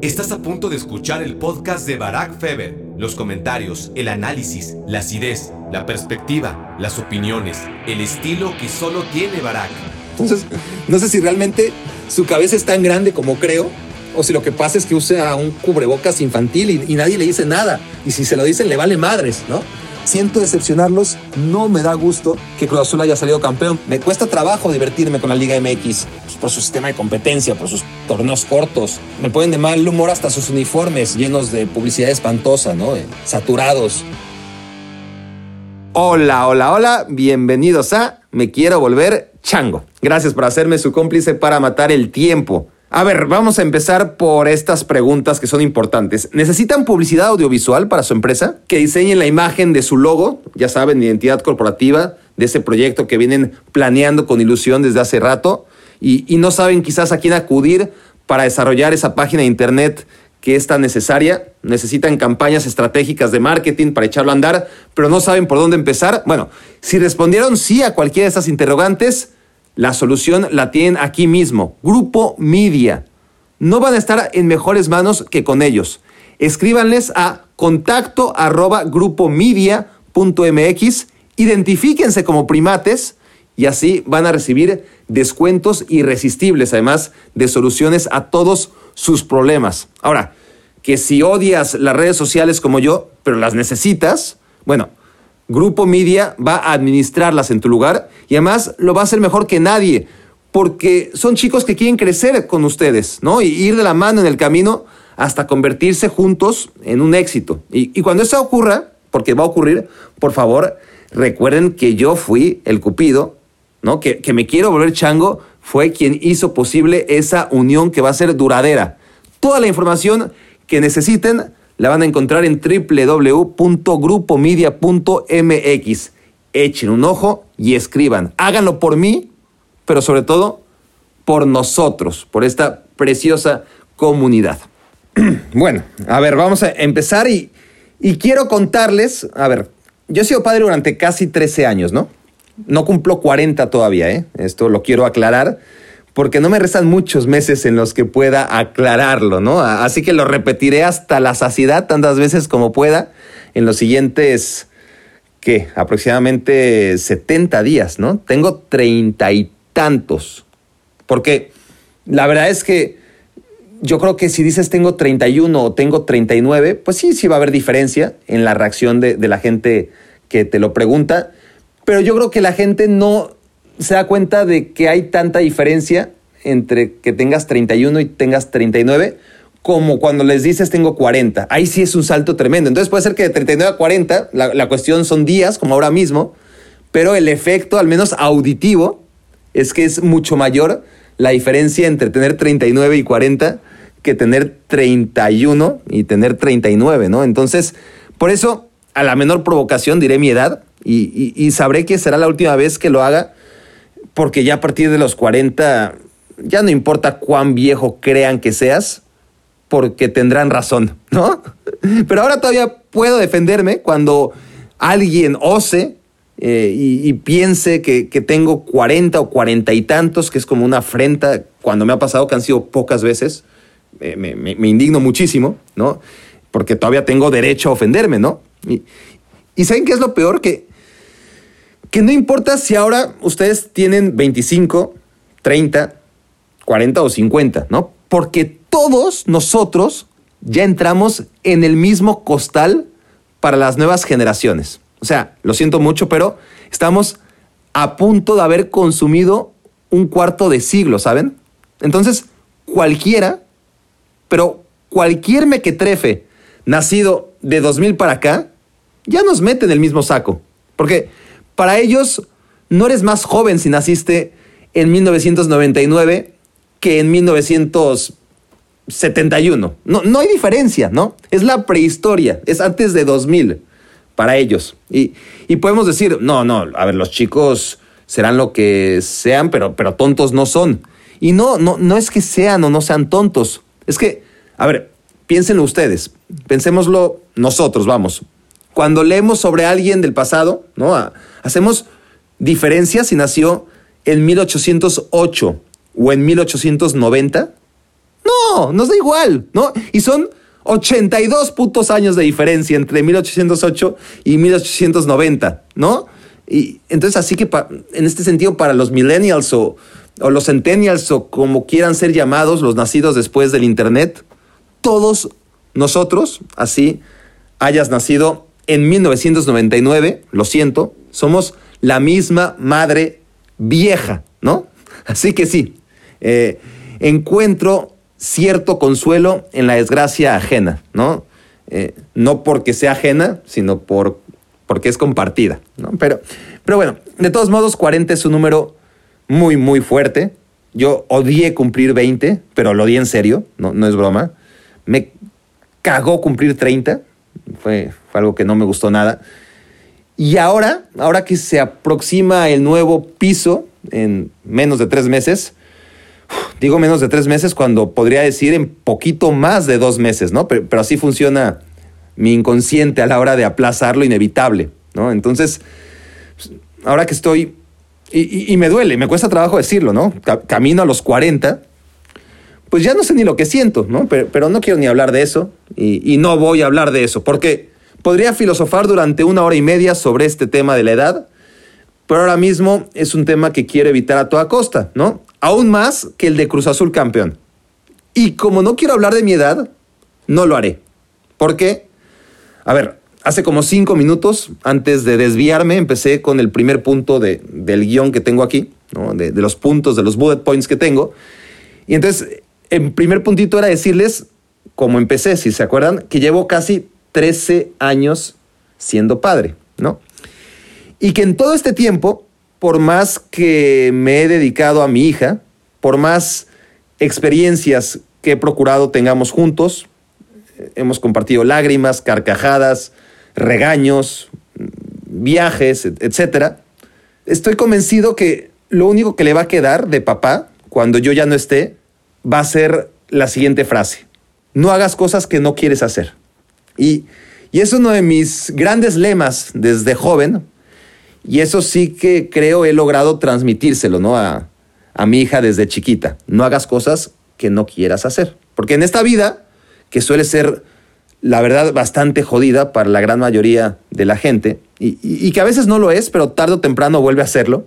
Estás a punto de escuchar el podcast de Barack Feber. Los comentarios, el análisis, la acidez, la perspectiva, las opiniones, el estilo que solo tiene Barack. Entonces, no sé si realmente su cabeza es tan grande como creo, o si lo que pasa es que usa un cubrebocas infantil y, y nadie le dice nada. Y si se lo dicen, le vale madres, ¿no? Siento decepcionarlos, no me da gusto que Cruz Azul haya salido campeón. Me cuesta trabajo divertirme con la Liga MX pues, por su sistema de competencia, por sus torneos cortos. Me ponen de mal humor hasta sus uniformes llenos de publicidad espantosa, ¿no? Eh, Saturados. Hola, hola, hola, bienvenidos a Me Quiero Volver Chango. Gracias por hacerme su cómplice para matar el tiempo. A ver, vamos a empezar por estas preguntas que son importantes. ¿Necesitan publicidad audiovisual para su empresa? Que diseñen la imagen de su logo, ya saben, identidad corporativa de ese proyecto que vienen planeando con ilusión desde hace rato y, no saben quizás a quién acudir para desarrollar esa página de internet que es tan necesaria. Necesitan campañas estratégicas de marketing para echarlo a andar, pero no saben por dónde empezar. Bueno, si respondieron sí a cualquiera de estas interrogantes, la solución la tienen aquí mismo, Grupo Media. No van a estar en mejores manos que con ellos. Escríbanles a contacto arroba identifíquense como primates y así van a recibir descuentos irresistibles, además de soluciones a todos sus problemas. Ahora, que si odias las redes sociales como yo, pero las necesitas, bueno, Grupo Media va a administrarlas en tu lugar y además lo va a hacer mejor que nadie, porque son chicos que quieren crecer con ustedes, ¿no? Y ir de la mano en el camino hasta convertirse juntos en un éxito. Y, cuando eso ocurra, porque va a ocurrir, por favor, recuerden que yo fui el cupido, ¿no? Que, que me quiero volver chango, fue quien hizo posible esa unión que va a ser duradera. Toda la información que necesiten la van a encontrar en www.grupomedia.mx. Echen un ojo y escriban. Háganlo por mí, pero sobre todo por nosotros, por esta preciosa comunidad. Bueno, a ver, vamos a empezar y, quiero contarles, a ver, yo he sido padre durante casi 13 años, ¿no? No cumplo 40 todavía, ¿eh? Esto lo quiero aclarar porque no me restan muchos meses en los que pueda aclararlo, ¿no? Así que lo repetiré hasta la saciedad tantas veces como pueda en los siguientes, ¿qué? Aproximadamente 70 días, ¿no? Tengo treinta y tantos. Porque la verdad es que yo creo que si dices tengo 31 o tengo 39, pues sí, sí va a haber diferencia en la reacción de, de la gente que te lo pregunta. Pero yo creo que la gente no se da cuenta de que hay tanta diferencia entre que tengas 31 y tengas 39 como cuando les dices tengo 40. Ahí sí es un salto tremendo. Entonces puede ser que de 39 a 40, la, cuestión son días, como ahora mismo, pero el efecto, al menos auditivo, es que es mucho mayor la diferencia entre tener 39 y 40 que tener 31 y tener 39, ¿no? Entonces, por eso, a la menor provocación diré mi edad y sabré que será la última vez que lo haga porque ya a partir de los 40 ya no importa cuán viejo crean que seas, porque tendrán razón, ¿no? Pero ahora todavía puedo defenderme cuando alguien ose eh, y, piense que, que, tengo 40 o 40 y tantos, que es como una afrenta, cuando me ha pasado que han sido pocas veces, eh, me, indigno muchísimo, ¿no? Porque todavía tengo derecho a ofenderme, ¿no? Y, y ¿saben qué es lo peor? Que, que no importa si ahora ustedes tienen 25, 30, 40 o 50, ¿no? Porque todos nosotros ya entramos en el mismo costal para las nuevas generaciones. O sea, lo siento mucho, pero estamos a punto de haber consumido un cuarto de siglo, ¿saben? Entonces, cualquiera, pero cualquier mequetrefe nacido de 2000 para acá, ya nos mete en el mismo saco. Porque para ellos no eres más joven si naciste en 1999 que en 1971. No, no hay diferencia, ¿no? Es la prehistoria, es antes de 2000 para ellos. Y, y podemos decir, no, no, a ver, los chicos serán lo que sean, pero, pero tontos no son. Y no, no, no es que sean o no sean tontos. Es que, a ver, piénsenlo ustedes, pensémoslo nosotros, vamos. Cuando leemos sobre alguien del pasado, ¿no? Hacemos diferencias si nació en 1808 o en 1890? No, No, nos da igual, ¿no? Y son 82 putos años de diferencia entre 1808 y 1890, ¿no? Y entonces así que en este sentido para los millennials o, o los centennials o como quieran ser llamados, los nacidos después del Internet, todos nosotros, así hayas nacido en 1999, lo siento, somos la misma madre vieja, ¿no? Así que sí, eh, encuentro cierto consuelo en la desgracia ajena, ¿no? Eh, no porque sea ajena, sino por, porque es compartida, ¿no? Pero, pero bueno, de todos modos, 40 es un número muy, muy fuerte. Yo odié cumplir 20, pero lo di en serio, no, no es broma. Me cagó cumplir 30, fue, fue algo que no me gustó nada. Y ahora, ahora que se aproxima el nuevo piso en menos de tres meses, digo menos de tres meses cuando podría decir en poquito más de dos meses, ¿no? Pero, así funciona mi inconsciente a la hora de aplazar lo inevitable, ¿no? Entonces, ahora que estoy, y, me duele, me cuesta trabajo decirlo, ¿no? camino a los 40, pues ya no sé ni lo que siento, ¿no? Pero, no quiero ni hablar de eso y, no voy a hablar de eso, porque podría filosofar durante una hora y media sobre este tema de la edad, pero ahora mismo es un tema que quiero evitar a toda costa, ¿no? Aún más que el de Cruz Azul campeón. Y como no quiero hablar de mi edad, no lo haré. ¿Por qué? A ver, hace como cinco minutos, antes de desviarme, empecé con el primer punto de, del guion que tengo aquí, ¿no? de, de los puntos, de los bullet points que tengo. Y entonces, el primer puntito era decirles, como empecé, si se acuerdan, que llevo casi 13 años siendo padre, ¿no? Y que en todo este tiempo, por más que me he dedicado a mi hija, por más experiencias que he procurado tengamos juntos, hemos compartido lágrimas, carcajadas, regaños, viajes, etc. Estoy convencido que lo único que le va a quedar de papá cuando yo ya no esté va a ser la siguiente frase. No hagas cosas que no quieres hacer. Y, y es uno de mis grandes lemas desde joven, y eso sí que creo he logrado transmitírselo, ¿no? A, a mi hija desde chiquita. No hagas cosas que no quieras hacer. Porque en esta vida, que suele ser, la verdad, bastante jodida para la gran mayoría de la gente, y, que a veces no lo es, pero tarde o temprano vuelve a serlo,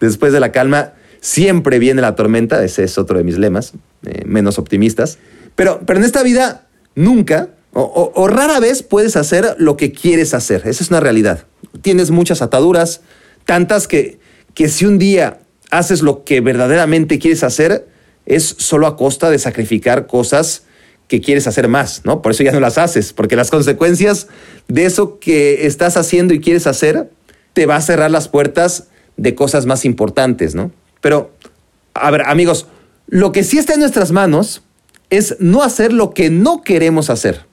después de la calma siempre viene la tormenta, ese es otro de mis lemas, eh, menos optimistas. Pero, pero en esta vida nunca o, rara vez puedes hacer lo que quieres hacer. Esa es una realidad. Tienes muchas ataduras, tantas que, que si un día haces lo que verdaderamente quieres hacer, es solo a costa de sacrificar cosas que quieres hacer más, ¿no? Por eso ya no las haces, porque las consecuencias de eso que estás haciendo y quieres hacer te va a cerrar las puertas de cosas más importantes, ¿no? Pero, a ver, amigos, lo que sí está en nuestras manos es no hacer lo que no queremos hacer.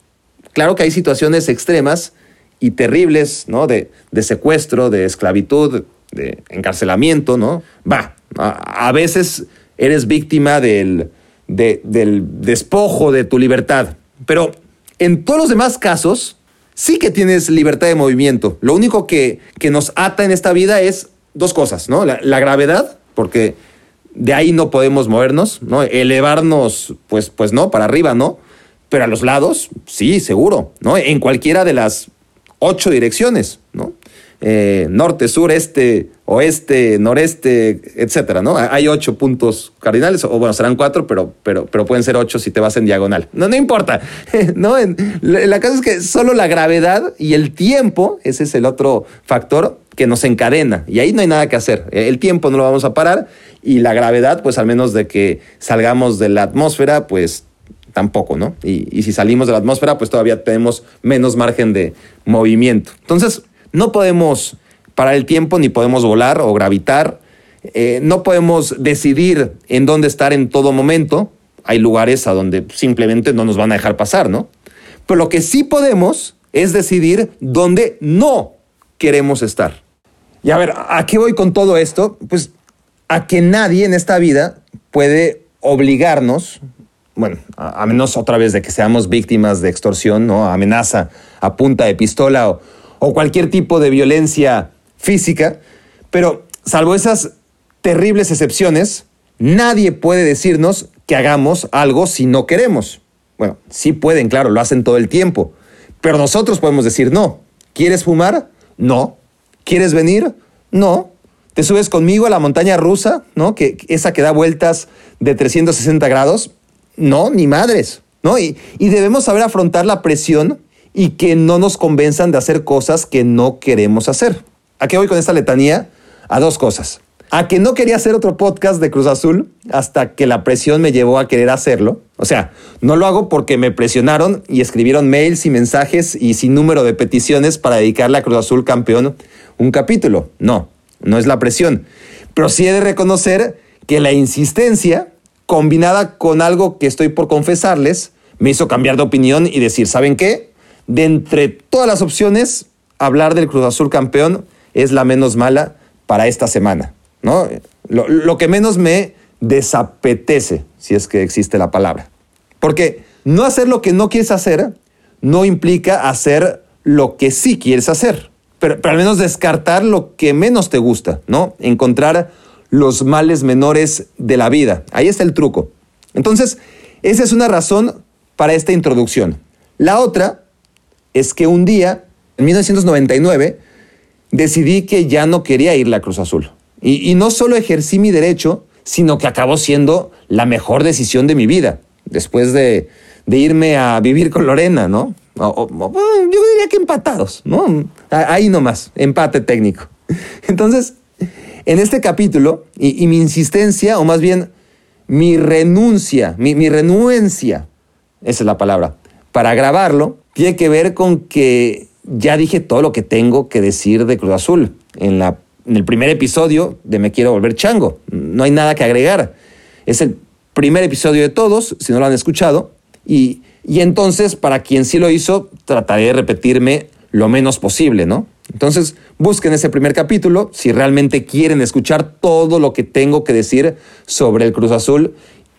Claro que hay situaciones extremas y terribles, ¿no? De, secuestro, de esclavitud, de encarcelamiento, ¿no? Va, a, veces eres víctima del, del despojo de tu libertad, pero en todos los demás casos sí que tienes libertad de movimiento. Lo único que, que nos ata en esta vida es dos cosas, ¿no? La, la, gravedad, porque de ahí no podemos movernos, ¿no? Elevarnos, pues, pues no, para arriba, ¿no? Pero a los lados, sí, seguro, ¿no? En cualquiera de las ocho direcciones, ¿no? Eh, norte, sur, este, oeste, noreste, etcétera, ¿no? Hay ocho puntos cardinales, o bueno, serán cuatro, pero, pero, pero pueden ser ocho si te vas en diagonal. No, no importa, ¿no? la cosa es que solo la gravedad y el tiempo, ese es el otro factor que nos encadena, y ahí no hay nada que hacer. El tiempo no lo vamos a parar, y la gravedad, pues al menos de que salgamos de la atmósfera, pues tampoco, ¿no? Y, si salimos de la atmósfera, pues todavía tenemos menos margen de movimiento. Entonces, no podemos parar el tiempo, ni podemos volar o gravitar. Eh, no podemos decidir en dónde estar en todo momento. Hay lugares a donde simplemente no nos van a dejar pasar, ¿no? Pero lo que sí podemos es decidir dónde no queremos estar. Y a ver, ¿a qué voy con todo esto? Pues a que nadie en esta vida puede obligarnos bueno, a, menos otra vez de que seamos víctimas de extorsión, ¿no? amenaza a punta de pistola o, o cualquier tipo de violencia física, pero salvo esas terribles excepciones, nadie puede decirnos que hagamos algo si no queremos. Bueno, sí pueden, claro, lo hacen todo el tiempo. Pero nosotros podemos decir no. ¿Quieres fumar? No. ¿Quieres venir? No. ¿Te subes conmigo a la montaña rusa? ¿No? Que, esa que da vueltas de 360 grados. No, ni madres. ¿No? Y, y debemos saber afrontar la presión y que no nos convenzan de hacer cosas que no queremos hacer. ¿A qué voy con esta letanía? A dos cosas. A que no quería hacer otro podcast de Cruz Azul hasta que la presión me llevó a querer hacerlo. O sea, no lo hago porque me presionaron y escribieron mails y mensajes y sin número de peticiones para dedicarle a Cruz Azul campeón un capítulo. No, no es la presión. Pero sí he de reconocer que la insistencia, combinada con algo que estoy por confesarles, me hizo cambiar de opinión y decir, ¿saben qué? De entre todas las opciones, hablar del Cruz Azul campeón es la menos mala para esta semana. ¿No? Lo, que menos me desapetece, si es que existe la palabra. Porque no hacer lo que no quieres hacer no implica hacer lo que sí quieres hacer, pero, al menos descartar lo que menos te gusta, ¿no? Encontrar los males menores de la vida. Ahí está el truco. Entonces, esa es una razón para esta introducción. La otra es que un día, en 1999, decidí que ya no quería ir a la Cruz Azul. Y, no solo ejercí mi derecho, sino que acabó siendo la mejor decisión de mi vida, después de, irme a vivir con Lorena, ¿no? yo diría que empatados, ¿no? Ahí nomás, empate técnico. Entonces, en este capítulo, y, mi insistencia, o más bien mi renuncia, mi, mi renuencia, esa es la palabra, para grabarlo, tiene que ver con que ya dije todo lo que tengo que decir de Cruz Azul en la en el primer episodio de Me Quiero Volver Chango. No hay nada que agregar. Es el primer episodio de todos, si no lo han escuchado. Y, y entonces, para quien sí lo hizo, trataré de repetirme lo menos posible, ¿no? Entonces, busquen ese primer capítulo si realmente quieren escuchar todo lo que tengo que decir sobre el Cruz Azul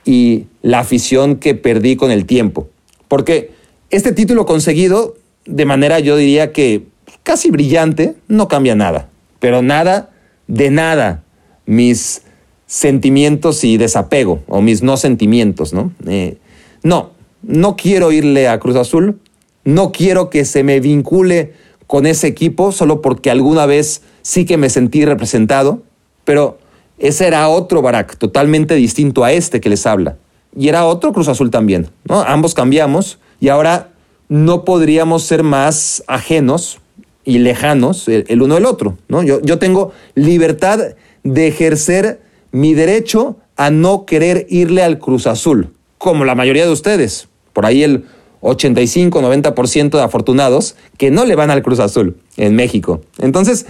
y la afición que perdí con el tiempo. Porque este título conseguido, de manera yo diría que casi brillante, no cambia nada pero nada de nada mis sentimientos y desapego, o mis no sentimientos, ¿no? Eh, no, no quiero irle a Cruz Azul, no quiero que se me vincule con ese equipo solo porque alguna vez sí que me sentí representado, pero ese era otro Barak, totalmente distinto a este que les habla. Y era otro Cruz Azul también, ¿no? Ambos cambiamos y ahora no podríamos ser más ajenos y lejanos el, uno del otro. ¿no? Yo, yo tengo libertad de ejercer mi derecho a no querer irle al Cruz Azul, como la mayoría de ustedes. Por ahí el 85-90% de afortunados que no le van al Cruz Azul en México. Entonces,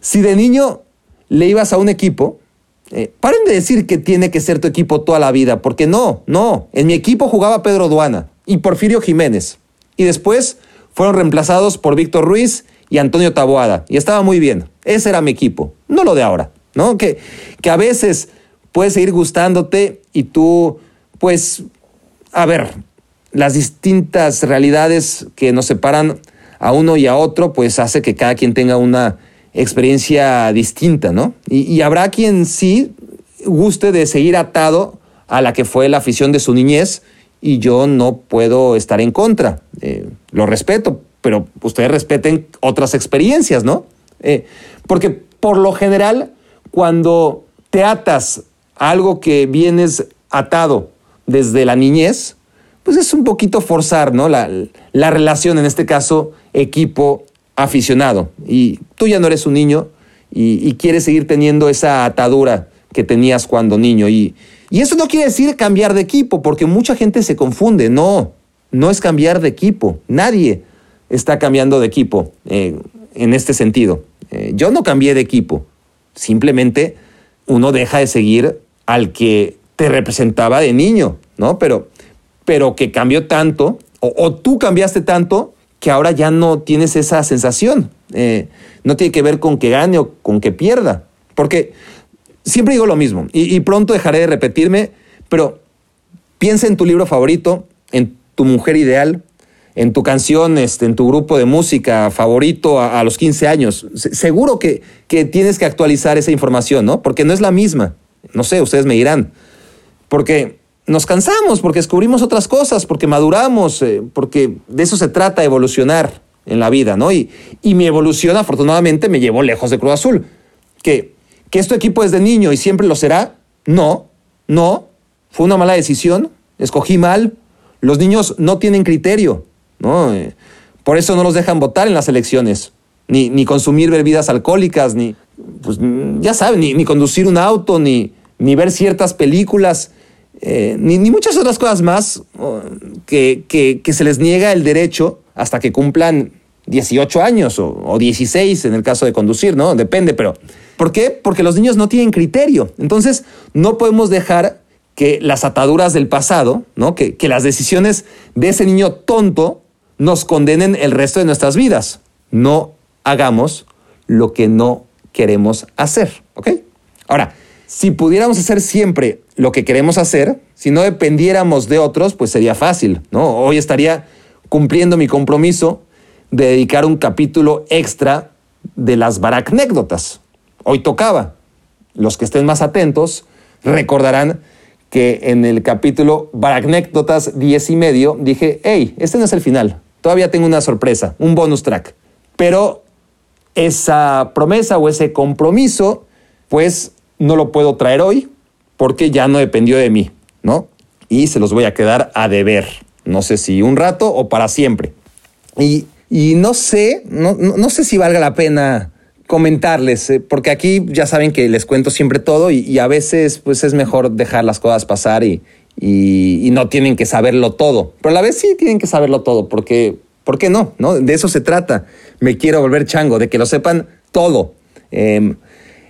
si de niño le ibas a un equipo, eh, paren de decir que tiene que ser tu equipo toda la vida, porque no, no. En mi equipo jugaba Pedro Duana y Porfirio Jiménez. Y después fueron reemplazados por Víctor Ruiz y Antonio Taboada. Y estaba muy bien. Ese era mi equipo, no lo de ahora, ¿no? Que, que a veces puede seguir gustándote y tú, pues, a ver, las distintas realidades que nos separan a uno y a otro, pues hace que cada quien tenga una experiencia distinta, ¿no? Y, habrá quien sí guste de seguir atado a la que fue la afición de su niñez y yo no puedo estar en contra. Eh, lo respeto, pero ustedes respeten otras experiencias, ¿no? Eh, porque por lo general, cuando te atas a algo que vienes atado desde la niñez, pues es un poquito forzar, ¿no? La, relación, en este caso, equipo-aficionado. Y tú ya no eres un niño y, quieres seguir teniendo esa atadura que tenías cuando niño. Y, y eso no quiere decir cambiar de equipo, porque mucha gente se confunde. No, no es cambiar de equipo. Nadie está cambiando de equipo eh, en este sentido. Eh, yo no cambié de equipo, simplemente uno deja de seguir al que te representaba de niño, ¿no? Pero, pero que cambió tanto, o, tú cambiaste tanto, que ahora ya no tienes esa sensación. Eh, no tiene que ver con que gane o con que pierda. Porque siempre digo lo mismo, y, y pronto dejaré de repetirme, pero piensa en tu libro favorito, en tu mujer ideal, en tu canción, este, en tu grupo de música favorito a, los 15 años. seguro que, que, tienes que actualizar esa información, ¿no? Porque no es la misma. No sé, ustedes me dirán. Porque nos cansamos, porque descubrimos otras cosas, porque maduramos, eh, porque de eso se trata, evolucionar en la vida, ¿no? Y, y mi evolución afortunadamente me llevó lejos de Cruz Azul. ¿Que, ¿Que esto equipo es de niño y siempre lo será? No, no. Fue una mala decisión, escogí mal. Los niños no tienen criterio, ¿no? Eh, por eso no los dejan votar en las elecciones, ni, ni consumir bebidas alcohólicas, ni, pues ya saben, ni, ni conducir un auto, ni, ni ver ciertas películas. Eh, ni, muchas otras cosas más que, que, se les niega el derecho hasta que cumplan 18 años o, o, 16 en el caso de conducir, ¿no? Depende, pero ¿por qué? Porque los niños no tienen criterio. Entonces, no podemos dejar que las ataduras del pasado, ¿no? Que, que las decisiones de ese niño tonto nos condenen el resto de nuestras vidas. No hagamos lo que no queremos hacer, ¿ok? Ahora, si pudiéramos hacer siempre lo que queremos hacer, si no dependiéramos de otros, pues sería fácil, ¿no? Hoy estaría cumpliendo mi compromiso de dedicar un capítulo extra de las baracnécdotas. Hoy tocaba. Los que estén más atentos recordarán que en el capítulo Baracnécdotas 10 y medio dije, hey, este no es el final, todavía tengo una sorpresa, un bonus track. Pero esa promesa o ese compromiso, pues no lo puedo traer hoy porque ya no dependió de mí, ¿no? Y se los voy a quedar a deber. No sé si un rato o para siempre. Y, no sé, no, no, sé si valga la pena comentarles, eh, porque aquí ya saben que les cuento siempre todo y, a veces pues es mejor dejar las cosas pasar y, y, no tienen que saberlo todo. Pero a la vez sí tienen que saberlo todo, porque, ¿por qué no? no? De eso se trata. Me quiero volver chango, de que lo sepan todo. Em,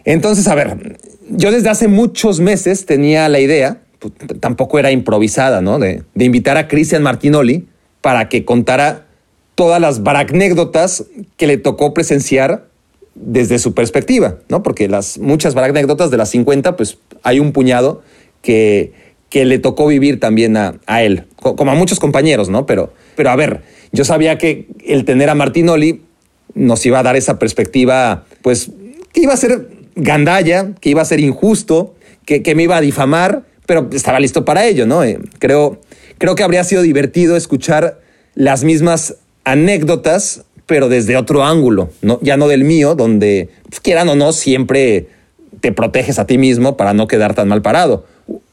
entonces, a ver, yo desde hace muchos meses tenía la idea, pues, tampoco era improvisada, ¿no? De, invitar a Cristian Martinoli para que contara todas las baracnécdotas que le tocó presenciar desde su perspectiva, ¿no? Porque las muchas baracnécdotas de las 50, pues hay un puñado que, que le tocó vivir también a, a, él, como a muchos compañeros, ¿no? Pero, pero a ver, yo sabía que el tener a Martinoli nos iba a dar esa perspectiva, pues, que iba a ser gandalla, que iba a ser injusto, que, me iba a difamar, pero estaba listo para ello, ¿no? Eh, creo, creo que habría sido divertido escuchar las mismas anécdotas, pero desde otro ángulo, ¿no? ya no del mío, donde, pues, quieran o no, siempre te proteges a ti mismo para no quedar tan mal parado.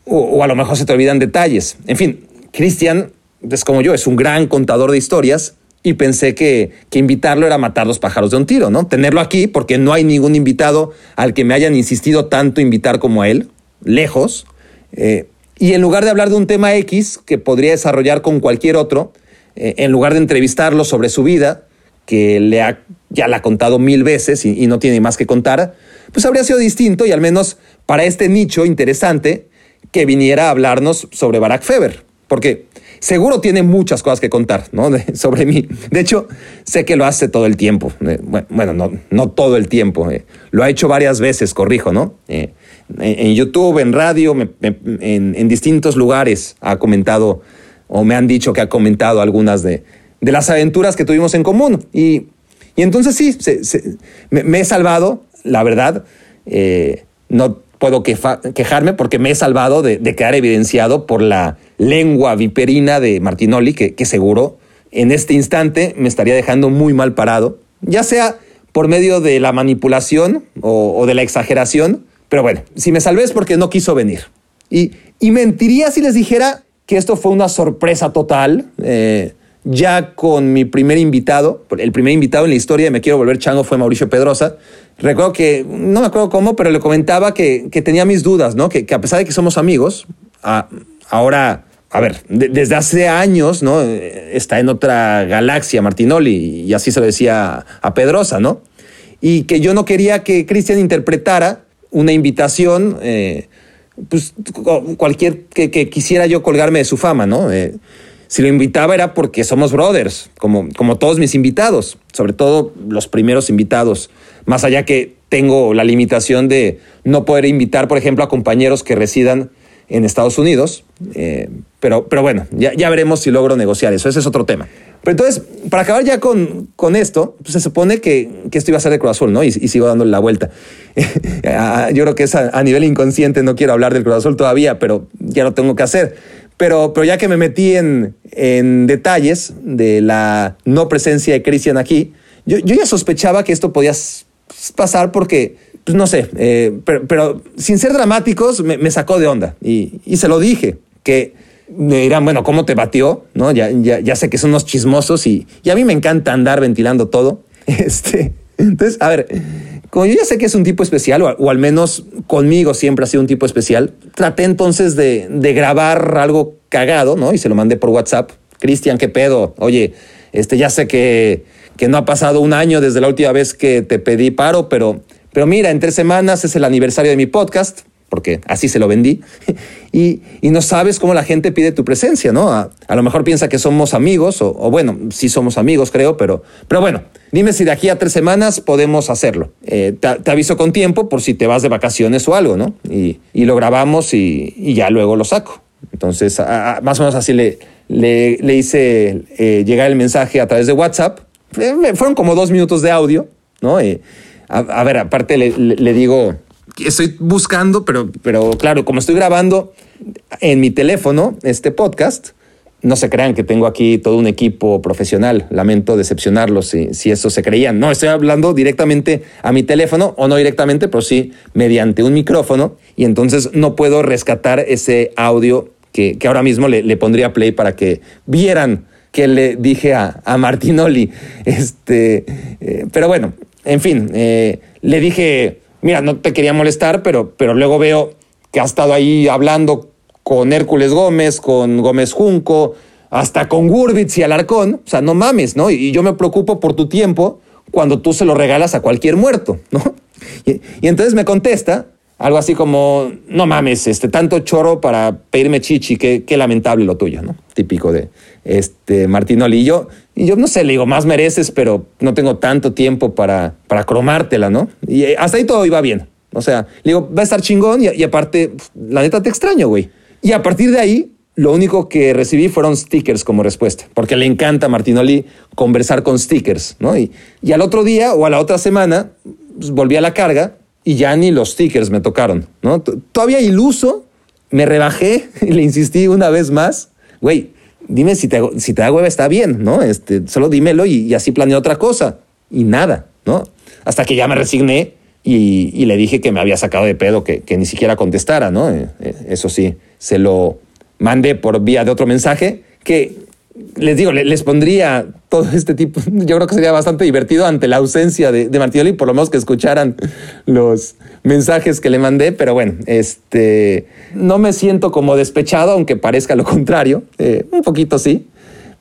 O, o a lo mejor se te olvidan detalles. En fin, Cristian, es como yo, es un gran contador de historias y pensé que, que, invitarlo era matar los pájaros de un tiro, ¿no? Tenerlo aquí porque no hay ningún invitado al que me hayan insistido tanto invitar como a él, lejos. Eh, y en lugar de hablar de un tema X que podría desarrollar con cualquier otro, eh, en lugar de entrevistarlo sobre su vida, que le ha, ya la ha contado mil veces y, y no tiene más que contar, pues habría sido distinto y al menos para este nicho interesante que viniera a hablarnos sobre Barack Feber. Porque seguro tiene muchas cosas que contar ¿no? sobre mí. De hecho, sé que lo hace todo el tiempo. Eh, bueno, no, no todo el tiempo. Eh. Lo ha hecho varias veces, corrijo, ¿no? Eh, en YouTube, en radio, en, distintos lugares ha comentado o me han dicho que ha comentado algunas de, de las aventuras que tuvimos en común. Y, y entonces sí, me, he salvado, la verdad. no puedo quejarme porque me he salvado de, quedar evidenciado por la lengua viperina de Martinoli, que, seguro en este instante me estaría dejando muy mal parado, ya sea por medio de la manipulación o, de la exageración, pero bueno, si me salvé es porque no quiso venir. Y, mentiría si les dijera que esto fue una sorpresa total. Eh, ya con mi primer invitado, el primer invitado en la historia de Me Quiero Volver Chango fue Mauricio Pedrosa. Recuerdo que, no me acuerdo cómo, pero le comentaba que, tenía mis dudas, ¿no? Que, a pesar de que somos amigos, ahora, a ver, desde hace años, ¿no? Está en otra galaxia Martinoli, y así se lo decía a Pedrosa, ¿no? Y que yo no quería que Cristian interpretara una invitación, eh, pues cualquier que, quisiera yo colgarme de su fama, ¿no? Eh, si lo invitaba era porque somos brothers, como, como todos mis invitados, sobre todo los primeros invitados, más allá que tengo la limitación de no poder invitar, por ejemplo, a compañeros que residan en Estados Unidos, eh, pero, pero bueno, ya, ya veremos si logro negociar eso, ese es otro tema. Pero entonces, para acabar ya con, con esto, pues se supone que, que, esto iba a ser de Cruz Azul, ¿no? Y, sigo dándole la vuelta. Yo creo que es a, a, nivel inconsciente, no quiero hablar del Cruz Azul todavía, pero ya lo tengo que hacer. Pero, pero ya que me metí en, en detalles de la no presencia de Cristian aquí, yo, yo, ya sospechaba que esto podía pasar porque, pues no sé, eh, pero, pero, sin ser dramáticos, me, me sacó de onda y, y, se lo dije, que me dirán, bueno, ¿cómo te batió? ¿No? Ya, ya, ya sé que son unos chismosos y, y a mí me encanta andar ventilando todo. Este, entonces, a ver, como yo ya sé que es un tipo especial, o, o, al menos conmigo siempre ha sido un tipo especial, traté entonces de, de grabar algo cagado, ¿no? Y se lo mandé por WhatsApp. Cristian, ¿qué pedo? Oye, este, ya sé que, que no ha pasado un año desde la última vez que te pedí paro, pero, pero mira, en tres semanas es el aniversario de mi podcast porque así se lo vendí, y, y, no sabes cómo la gente pide tu presencia, ¿no? A, lo mejor piensa que somos amigos, o, bueno, sí somos amigos, creo, pero, pero bueno, dime si de aquí a tres semanas podemos hacerlo. Eh, te, aviso con tiempo por si te vas de vacaciones o algo, ¿no? Y, y lo grabamos y, y, ya luego lo saco. Entonces, más o menos así le, le, le hice eh, llegar el mensaje a través de WhatsApp. Fueron como dos minutos de audio, ¿no? Eh, a, ver, aparte le, le digo estoy buscando, pero, pero claro, como estoy grabando en mi teléfono este podcast, no se crean que tengo aquí todo un equipo profesional. Lamento decepcionarlos si, si eso se creían. No, estoy hablando directamente a mi teléfono, o no directamente, pero sí mediante un micrófono, y entonces no puedo rescatar ese audio que, que ahora mismo le, le, pondría play para que vieran que le dije a, a Martinoli. Este, eh, pero bueno, en fin, eh, le dije mira, no te quería molestar, pero, pero luego veo que has estado ahí hablando con Hércules Gómez, con Gómez Junco, hasta con Gurbitz y Alarcón. O sea, no mames, ¿no? Y yo me preocupo por tu tiempo cuando tú se lo regalas a cualquier muerto, ¿no? Y entonces me contesta algo así como, no mames, este, tanto choro para pedirme chichi, qué, qué lamentable lo tuyo, ¿no? Típico de este Martinoli. Y yo, y yo no sé, le digo, más mereces, pero no tengo tanto tiempo para, para cromártela, ¿no? Y hasta ahí todo iba bien. O sea, le digo, va a estar chingón y, y aparte, la neta te extraño, güey. Y a partir de ahí, lo único que recibí fueron stickers como respuesta, porque le encanta a Martinoli conversar con stickers, ¿no? Y, y al otro día o a la otra semana, pues, volví a la carga y ya ni los stickers me tocaron, ¿no? Todavía iluso, me rebajé y le insistí una vez más, güey, dime si te, si te da hueva está bien, ¿no? Este, solo dímelo y, y así planeo otra cosa. Y nada, ¿no? Hasta que ya me resigné y, y le dije que me había sacado de pedo, que, que ni siquiera contestara, ¿no? Eh, eh, eso sí, se lo mandé por vía de otro mensaje que les digo, les pondría todo este tipo. Yo creo que sería bastante divertido ante la ausencia de, de Martinoli, por lo menos que escucharan los mensajes que le mandé. Pero bueno, este no me siento como despechado, aunque parezca lo contrario. Eh, un poquito sí,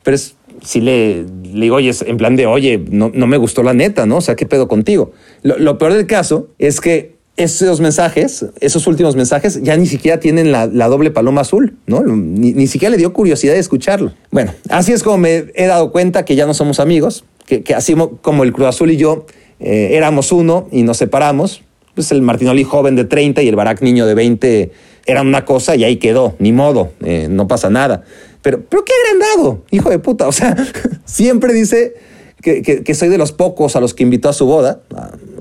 pero es, sí le, digo, oye, en plan de, oye, no, no, me gustó la neta, ¿no? O sea, ¿qué pedo contigo? Lo peor del caso es que esos mensajes, esos últimos mensajes, ya ni siquiera tienen la, la doble paloma azul, ¿no? Ni, ni, siquiera le dio curiosidad de escucharlo. Bueno, así es como me he dado cuenta que ya no somos amigos, que, que así como el Cruz Azul y yo eh, éramos uno y nos separamos, pues el Martinoli joven de 30 y el Barak niño de 20 eran una cosa y ahí quedó, ni modo, eh, no pasa nada. Pero, pero qué agrandado, hijo de puta, o sea, siempre dice que, soy de los pocos a los que invitó a su boda.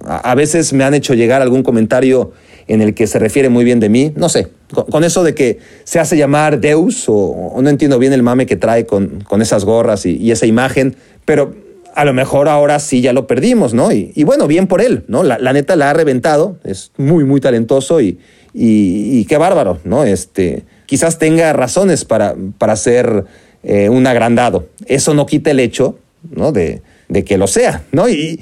A, veces me han hecho llegar algún comentario en el que se refiere muy bien de mí. No sé, con, eso de que se hace llamar Deus o, no entiendo bien el mame que trae con, con esas gorras y, esa imagen, pero a lo mejor ahora sí ya lo perdimos, ¿no? Y, bueno, bien por él, ¿no? La, la, neta la ha reventado, es muy, muy talentoso y, y qué bárbaro, ¿no? Este, quizás tenga razones para, para ser eh, un agrandado. Eso no quita el hecho, ¿no? De, de que lo sea, ¿no? Y,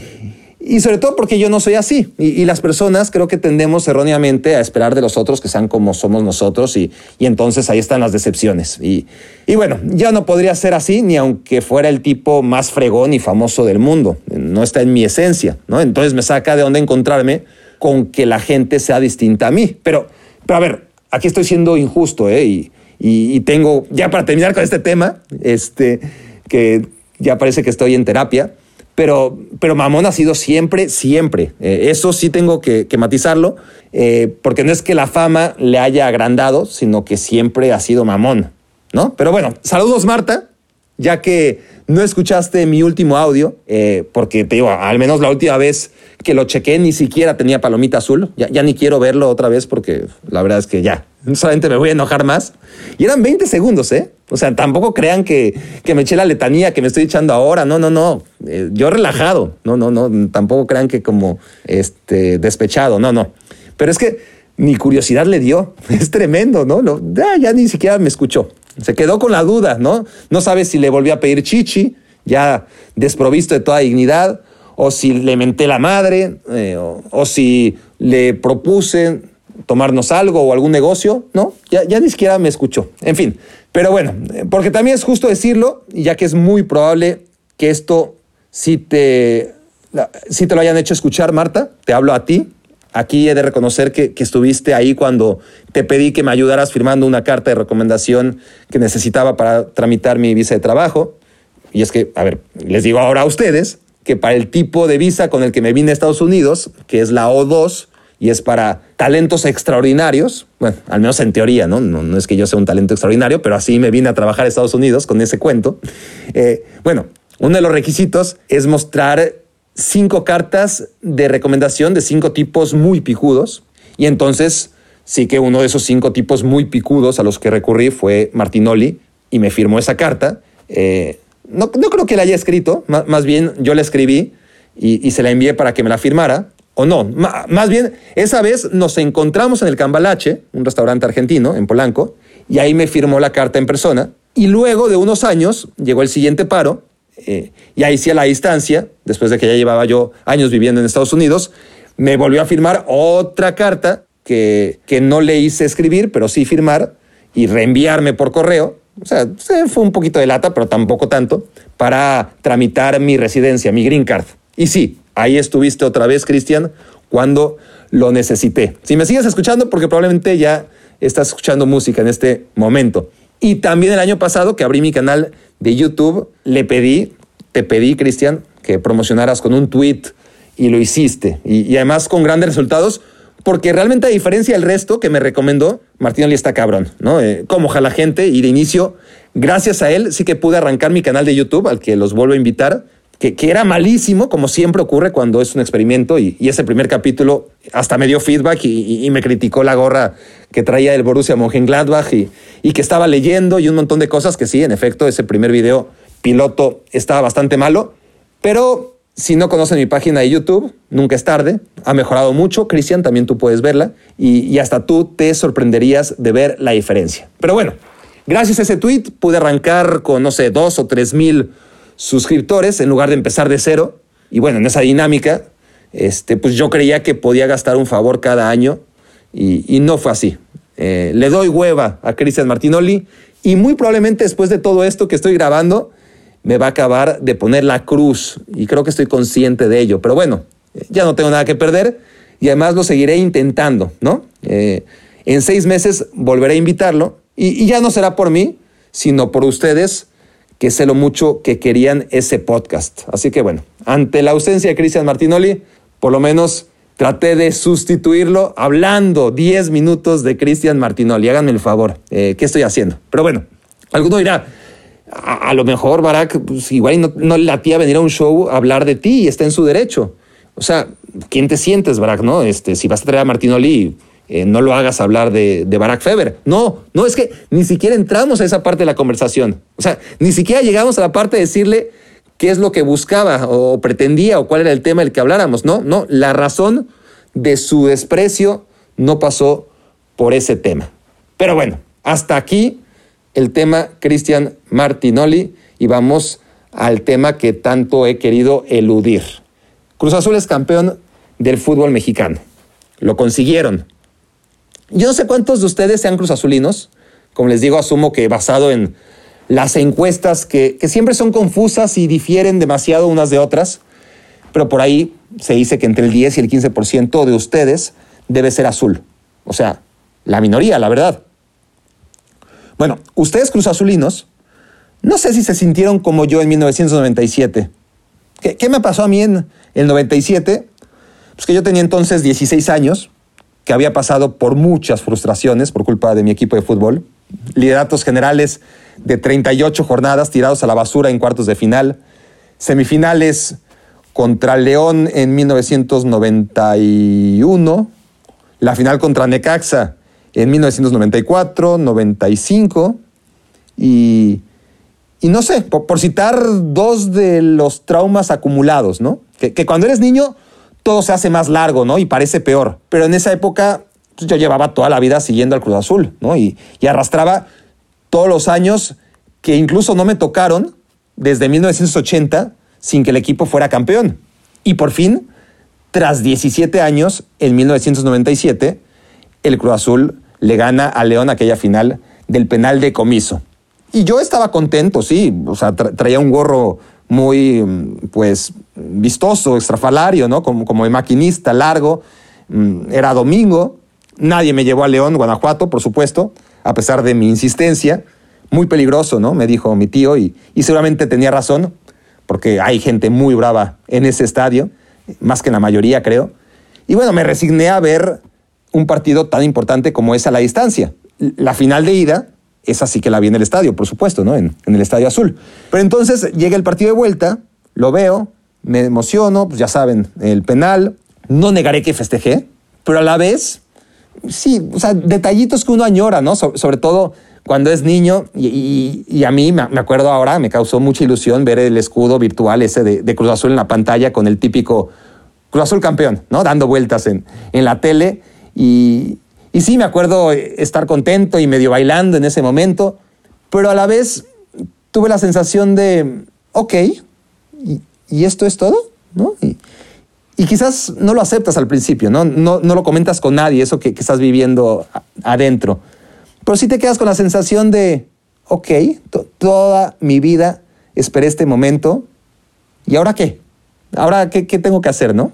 y sobre todo porque yo no soy así. Y, las personas creo que tendemos erróneamente a esperar de los otros que sean como somos nosotros y, y entonces ahí están las decepciones. Y, y, bueno, ya no podría ser así ni aunque fuera el tipo más fregón y famoso del mundo. No está en mi esencia, ¿no? Entonces me saca de dónde encontrarme con que la gente sea distinta a mí. Pero, pero a ver, aquí estoy siendo injusto, ¿eh? Y, y tengo, ya para terminar con este tema, este, que ya parece que estoy en terapia, pero, pero mamón ha sido siempre, siempre. Eh, eso sí tengo que, matizarlo, eh, porque no es que la fama le haya agrandado, sino que siempre ha sido mamón, ¿no? Pero bueno, saludos Marta, ya que no escuchaste mi último audio, eh, porque te digo, al menos la última vez que lo chequé ni siquiera tenía palomita azul. Ya, ni quiero verlo otra vez porque la verdad es que ya, solamente me voy a enojar más. Y eran 20 segundos, ¿eh? O sea, tampoco crean que, que me eché la letanía que me estoy echando ahora. No, no, no. Eh, yo relajado. No, no, no. Tampoco crean que como este, despechado. No, no. Pero es que mi curiosidad le dio. Es tremendo, ¿no? ya, ya ni siquiera me escuchó. Se quedó con la duda, ¿no? No sabe si le volví a pedir chichi, ya desprovisto de toda dignidad, o si le menté la madre, eh, o, si le propuse tomarnos algo o algún negocio, ¿no? Ya, ni siquiera me escuchó. En fin, pero bueno, porque también es justo decirlo, ya que es muy probable que esto sí te, sí te lo hayan hecho escuchar, Marta, te hablo a ti, Aquí he de reconocer que, que, estuviste ahí cuando te pedí que me ayudaras firmando una carta de recomendación que necesitaba para tramitar mi visa de trabajo. Y es que, a ver, les digo ahora a ustedes que para el tipo de visa con el que me vine a Estados Unidos, que es la O2, y es para talentos extraordinarios, bueno, al menos en teoría, ¿no? No, no es que yo sea un talento extraordinario, pero así me vine a trabajar a Estados Unidos con ese cuento. Eh, bueno, uno de los requisitos es mostrar cinco cartas de recomendación de cinco tipos muy picudos. Y entonces sí que uno de esos cinco tipos muy picudos a los que recurrí fue Martinoli y me firmó esa carta. Eh, no, no, creo que la haya escrito, más, más bien yo la escribí y, y, se la envié para que me la firmara. O no, más bien esa vez nos encontramos en el Cambalache, un restaurante argentino en Polanco, y ahí me firmó la carta en persona. Y luego de unos años llegó el siguiente paro eh, y ahí sí a la distancia, después de que ya llevaba yo años viviendo en Estados Unidos, me volvió a firmar otra carta que, que no le hice escribir, pero sí firmar y reenviarme por correo. O sea, fue un poquito de lata, pero tampoco tanto, para tramitar mi residencia, mi green card. Y sí, ahí estuviste otra vez, Cristian, cuando lo necesité. Si me sigues escuchando, porque probablemente ya estás escuchando música en este momento. Y también el año pasado que abrí mi canal de YouTube, le pedí, te pedí, Cristian, que promocionaras con un tweet y lo hiciste. Y, además con grandes resultados, porque realmente a diferencia del resto que me recomendó, Martín Oli está cabrón, ¿no? Eh, como jala gente y de inicio, gracias a él sí que pude arrancar mi canal de YouTube, al que los vuelvo a invitar, que, que era malísimo, como siempre ocurre cuando es un experimento, y, y ese primer capítulo hasta me dio feedback y, y, me criticó la gorra que traía el Borussia Mönchengladbach y, y que estaba leyendo y un montón de cosas que sí, en efecto, ese primer video piloto estaba bastante malo, pero si no conocen mi página de YouTube, nunca es tarde, ha mejorado mucho, Cristian, también tú puedes verla y, hasta tú te sorprenderías de ver la diferencia. Pero bueno, gracias a ese tweet pude arrancar con, no sé, dos o tres mil suscriptores en lugar de empezar de cero. Y bueno, en esa dinámica, este, pues yo creía que podía gastar un favor cada año y no fue así. Eh, le doy hueva a Cristian Martinoli y muy probablemente después de todo esto que estoy grabando, me va a acabar de poner la cruz y creo que estoy consciente de ello. Pero bueno, ya no tengo nada que perder y además lo seguiré intentando, ¿no? Eh, en seis meses volveré a invitarlo y, y ya no será por mí, sino por ustedes que sé lo mucho que querían ese podcast. Así que bueno, ante la ausencia de Cristian Martinoli, por lo menos traté de sustituirlo hablando 10 minutos de Cristian Martinoli. Háganme el favor, eh, ¿qué estoy haciendo? Pero bueno, alguno dirá, a, lo mejor Barack, pues igual no, no le latía venir a un show a hablar de ti y está en su derecho. O sea, ¿quién te sientes, Barack? No? Este, si vas a traer a Martinoli, eh, no lo hagas hablar de, de, Barack Feber. No, no, es que ni siquiera entramos a esa parte de la conversación. O sea, ni siquiera llegamos a la parte de decirle qué es lo que buscaba o pretendía o cuál era el tema del que habláramos. No, no, la razón de su desprecio no pasó por ese tema. Pero bueno, hasta aquí el tema Cristian Martinoli y vamos al tema que tanto he querido eludir. Cruz Azul es campeón del fútbol mexicano. Lo consiguieron. Yo no sé cuántos de ustedes sean cruzazulinos. Como les digo, asumo que basado en las encuestas que, que, siempre son confusas y difieren demasiado unas de otras, pero por ahí se dice que entre el 10 y el 15% de ustedes debe ser azul. O sea, la minoría, la verdad. Bueno, ustedes cruzazulinos, no sé si se sintieron como yo en 1997. ¿Qué, qué me pasó a mí en el 97? Pues que yo tenía entonces 16 años, que había pasado por muchas frustraciones por culpa de mi equipo de fútbol, lideratos generales de 38 jornadas tirados a la basura en cuartos de final, semifinales contra León en 1991, la final contra Necaxa en 1994, 95 y, y no sé, por, citar dos de los traumas acumulados, ¿no? Que, que, cuando eres niño todo se hace más largo, ¿no? Y parece peor, pero en esa época pues, yo llevaba toda la vida siguiendo al Cruz Azul, ¿no? Y, y arrastraba todos los años que incluso no me tocaron desde 1980 sin que el equipo fuera campeón. Y por fin, tras 17 años, en 1997, el Cruz Azul le gana a León aquella final del penal de comiso. Y yo estaba contento, sí, o sea, traía un gorro muy, pues, vistoso, extrafalario, ¿no? Como, como de maquinista, largo. Mm, era domingo, nadie me llevó a León, Guanajuato, por supuesto, a pesar de mi insistencia. Muy peligroso, ¿no? Me dijo mi tío, y, y seguramente tenía razón, porque hay gente muy brava en ese estadio, más que en la mayoría, creo. Y bueno, me resigné a ver un partido tan importante como es a la distancia. La final de ida, esa sí que la vi en el estadio, por supuesto, ¿no? En, el Estadio Azul. Pero entonces llega el partido de vuelta, lo veo, me emociono, pues ya saben, el penal. No negaré que festejé, pero a la vez, sí, o sea, detallitos que uno añora, ¿no? sobre todo cuando es niño, y, a mí me acuerdo ahora, me causó mucha ilusión ver el escudo virtual ese de, Cruz Azul en la pantalla con el típico Cruz Azul campeón, ¿no? Dando vueltas en, en la tele. Y, y sí, me acuerdo estar contento y medio bailando en ese momento, pero a la vez tuve la sensación de, ok, ¿y, esto es todo? ¿No? Y, quizás no lo aceptas al principio, ¿no? No, no lo comentas con nadie, eso que, que, estás viviendo adentro. Pero sí te quedas con la sensación de, ok, toda mi vida esperé este momento, ¿y ahora qué? ¿Ahora qué, qué tengo que hacer, no?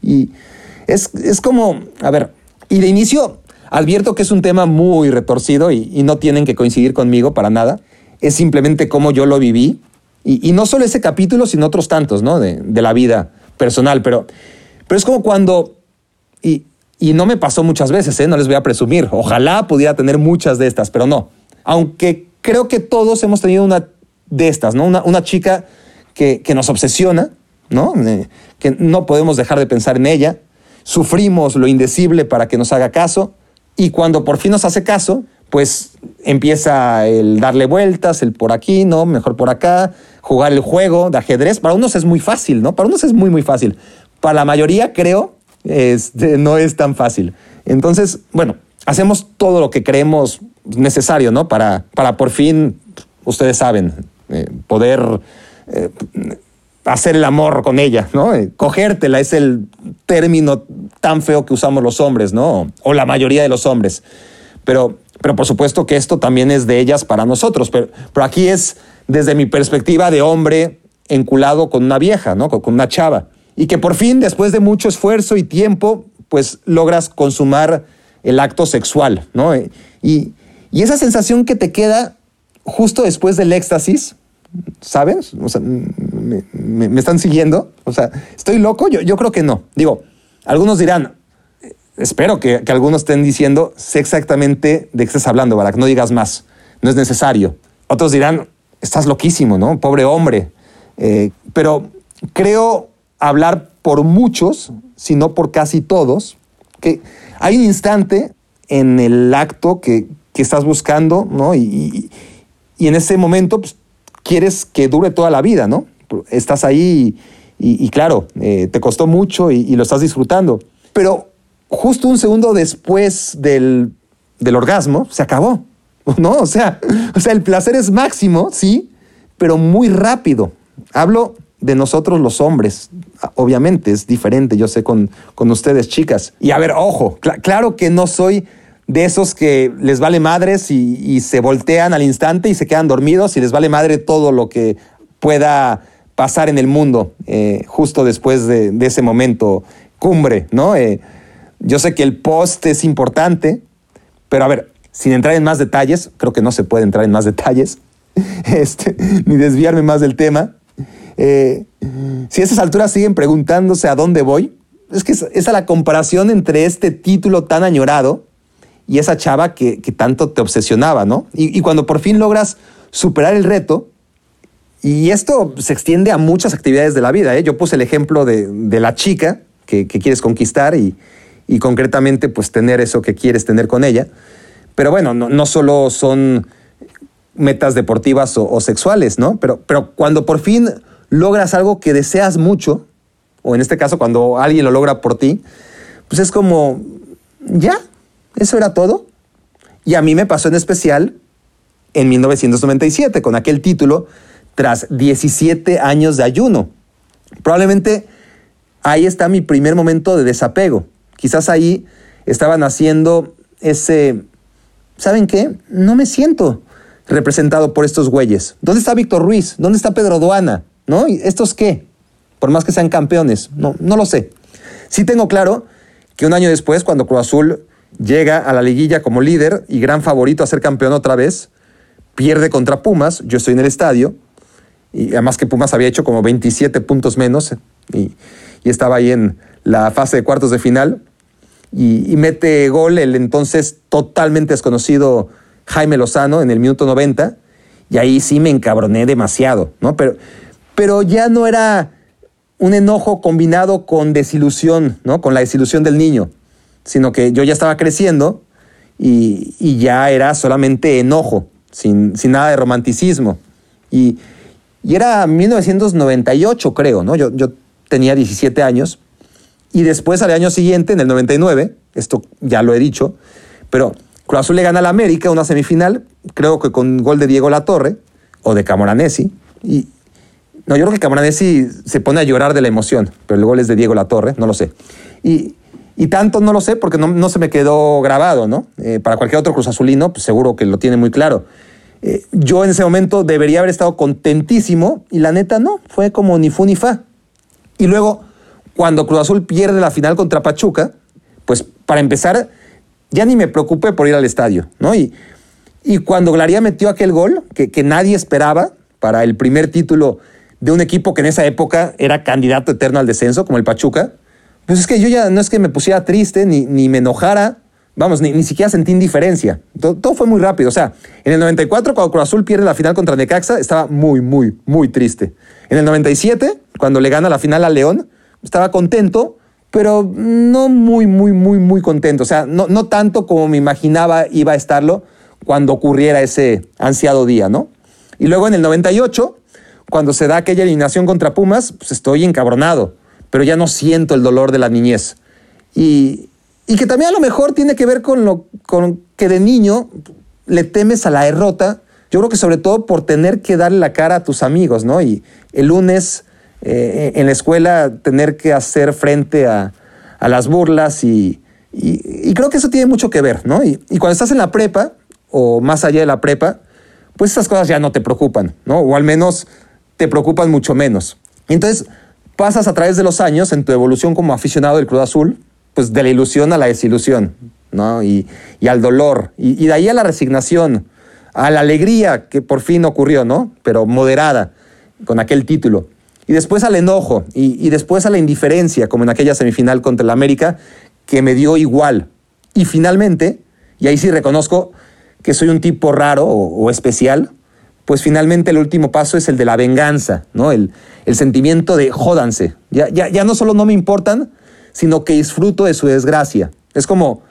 Y es, es como, a ver, y de inicio, advierto que es un tema muy retorcido y, no tienen que coincidir conmigo para nada. Es simplemente cómo yo lo viví. Y, no solo ese capítulo, sino otros tantos, ¿no? De, la vida personal. Pero, pero es como cuando, y, no me pasó muchas veces, ¿eh? No les voy a presumir. Ojalá pudiera tener muchas de estas, pero no. Aunque creo que todos hemos tenido una de estas, ¿no? Una, chica que, que, nos obsesiona, ¿no? Eh, que no podemos dejar de pensar en ella sufrimos lo indecible para que nos haga caso y cuando por fin nos hace caso, pues empieza el darle vueltas, el por aquí, ¿no? Mejor por acá, jugar el juego de ajedrez. Para unos es muy fácil, ¿no? Para unos es muy, muy fácil. Para la mayoría, creo, este, no es tan fácil. Entonces, bueno, hacemos todo lo que creemos necesario, ¿no? Para, para por fin, ustedes saben, eh, poder eh, hacer el amor con ella, ¿no? Eh, cogértela es el término tan feo que usamos los hombres, ¿no? O la mayoría de los hombres. Pero, pero por supuesto que esto también es de ellas para nosotros. Pero, pero aquí es desde mi perspectiva de hombre enculado con una vieja, ¿no? Con una chava. Y que por fin, después de mucho esfuerzo y tiempo, pues logras consumar el acto sexual, ¿no? Y, y esa sensación que te queda justo después del éxtasis, ¿sabes? O sea, me, están siguiendo. O sea, ¿estoy loco? Yo, yo creo que no. Digo, algunos dirán, espero que, algunos estén diciendo, sé exactamente de qué estás hablando, que no digas más, no es necesario. Otros dirán, estás loquísimo, ¿no? Pobre hombre. Eh, pero creo hablar por muchos, si no por casi todos, que hay un instante en el acto que, estás buscando, ¿no? Y, y en ese momento, pues, quieres que dure toda la vida, ¿no? Estás ahí y, claro, eh, te costó mucho y, lo estás disfrutando. Pero justo un segundo después del, orgasmo, se acabó, ¿no? O sea, o sea, el placer es máximo, sí, pero muy rápido. Hablo de nosotros los hombres. Obviamente es diferente, yo sé, con, con ustedes, chicas. Y a ver, ojo, claro que no soy de esos que les vale madres y, se voltean al instante y se quedan dormidos y les vale madre todo lo que pueda pasar en el mundo eh, justo después de, ese momento cumbre, ¿no? Eh, yo sé que el post es importante, pero a ver, sin entrar en más detalles, creo que no se puede entrar en más detalles, este, ni desviarme más del tema. Eh, si a esas alturas siguen preguntándose a dónde voy, es que esa la comparación entre este título tan añorado y esa chava que, tanto te obsesionaba, ¿no? Y, cuando por fin logras superar el reto. Y esto se extiende a muchas actividades de la vida. ¿eh? Yo puse el ejemplo de, la chica que, quieres conquistar y, concretamente pues tener eso que quieres tener con ella. Pero bueno, no, solo son metas deportivas o, sexuales, ¿no? Pero, pero cuando por fin logras algo que deseas mucho, o en este caso cuando alguien lo logra por ti, pues es como, ya, eso era todo. Y a mí me pasó en especial en 1997 con aquel título tras 17 años de ayuno. Probablemente ahí está mi primer momento de desapego. Quizás ahí estaban haciendo ese, ¿saben qué? No me siento representado por estos güeyes. ¿Dónde está Víctor Ruiz? ¿Dónde está Pedro Duana? ¿No? ¿Y estos qué? Por más que sean campeones. No, no lo sé. Sí tengo claro que un año después, cuando Cruz Azul llega a la liguilla como líder y gran favorito a ser campeón otra vez, pierde contra Pumas, yo estoy en el estadio, y además que Pumas había hecho como 27 puntos menos y, estaba ahí en la fase de cuartos de final, y, mete gol el entonces totalmente desconocido Jaime Lozano en el minuto 90, y ahí sí me encabroné demasiado, ¿no? Pero, pero ya no era un enojo combinado con desilusión, ¿no? Con la desilusión del niño sino que yo ya estaba creciendo y, ya era solamente enojo, sin, nada de romanticismo. Y, era 1998, creo, ¿no? Yo, yo tenía 17 años. Y después, al año siguiente, en el 99, esto ya lo he dicho, pero Cruz Azul le gana al América una semifinal, creo que con gol de Diego Latorre o de Camoranesi. Y, no, yo creo que Camoranesi se pone a llorar de la emoción, pero el gol es de Diego Latorre, no lo sé. Y, y tanto no lo sé porque no, se me quedó grabado, ¿no? Eh, para cualquier otro Cruz Azulino, pues seguro que lo tiene muy claro. Eh, yo en ese momento debería haber estado contentísimo y la neta no, fue como ni fu ni fa. Y luego, cuando Cruz Azul pierde la final contra Pachuca, pues para empezar, ya ni me preocupé por ir al estadio, ¿no? Y, y cuando Glaría metió aquel gol que, que nadie esperaba para el primer título de un equipo que en esa época era candidato eterno al descenso, como el Pachuca, pues es que yo ya no es que me pusiera triste ni, ni me enojara, vamos, ni, ni siquiera sentí indiferencia. Todo, fue muy rápido. O sea, en el 94, cuando Cruz Azul pierde la final contra Necaxa, estaba muy, muy, muy triste. En el 97, cuando le gana la final a León, estaba contento, pero no muy, muy, muy, muy contento. O sea, no, no tanto como me imaginaba iba a estarlo cuando ocurriera ese ansiado día, ¿no? Y luego en el 98, cuando se da aquella eliminación contra Pumas, pues estoy encabronado pero ya no siento el dolor de la niñez. Y, que también a lo mejor tiene que ver con, lo, con que de niño le temes a la derrota. Yo creo que sobre todo por tener que darle la cara a tus amigos, ¿no? Y el lunes eh, en la escuela tener que hacer frente a, las burlas y, creo que eso tiene mucho que ver, ¿no? Y, y, cuando estás en la prepa o más allá de la prepa, pues esas cosas ya no te preocupan, ¿no? O al menos te preocupan mucho menos. Entonces, pasas a través de los años en tu evolución como aficionado del Cruz Azul, pues de la ilusión a la desilusión, ¿no? Y, al dolor, y, de ahí a la resignación, a la alegría que por fin ocurrió, ¿no? Pero moderada, con aquel título. Y después al enojo, y, después a la indiferencia, como en aquella semifinal contra el América, que me dio igual. Y finalmente, y ahí sí reconozco que soy un tipo raro o especial, pues finalmente el último paso es el de la venganza, ¿no? El, el sentimiento de jódanse. Ya, ya, ya no solo no me importan, sino que disfruto de su desgracia. Es como,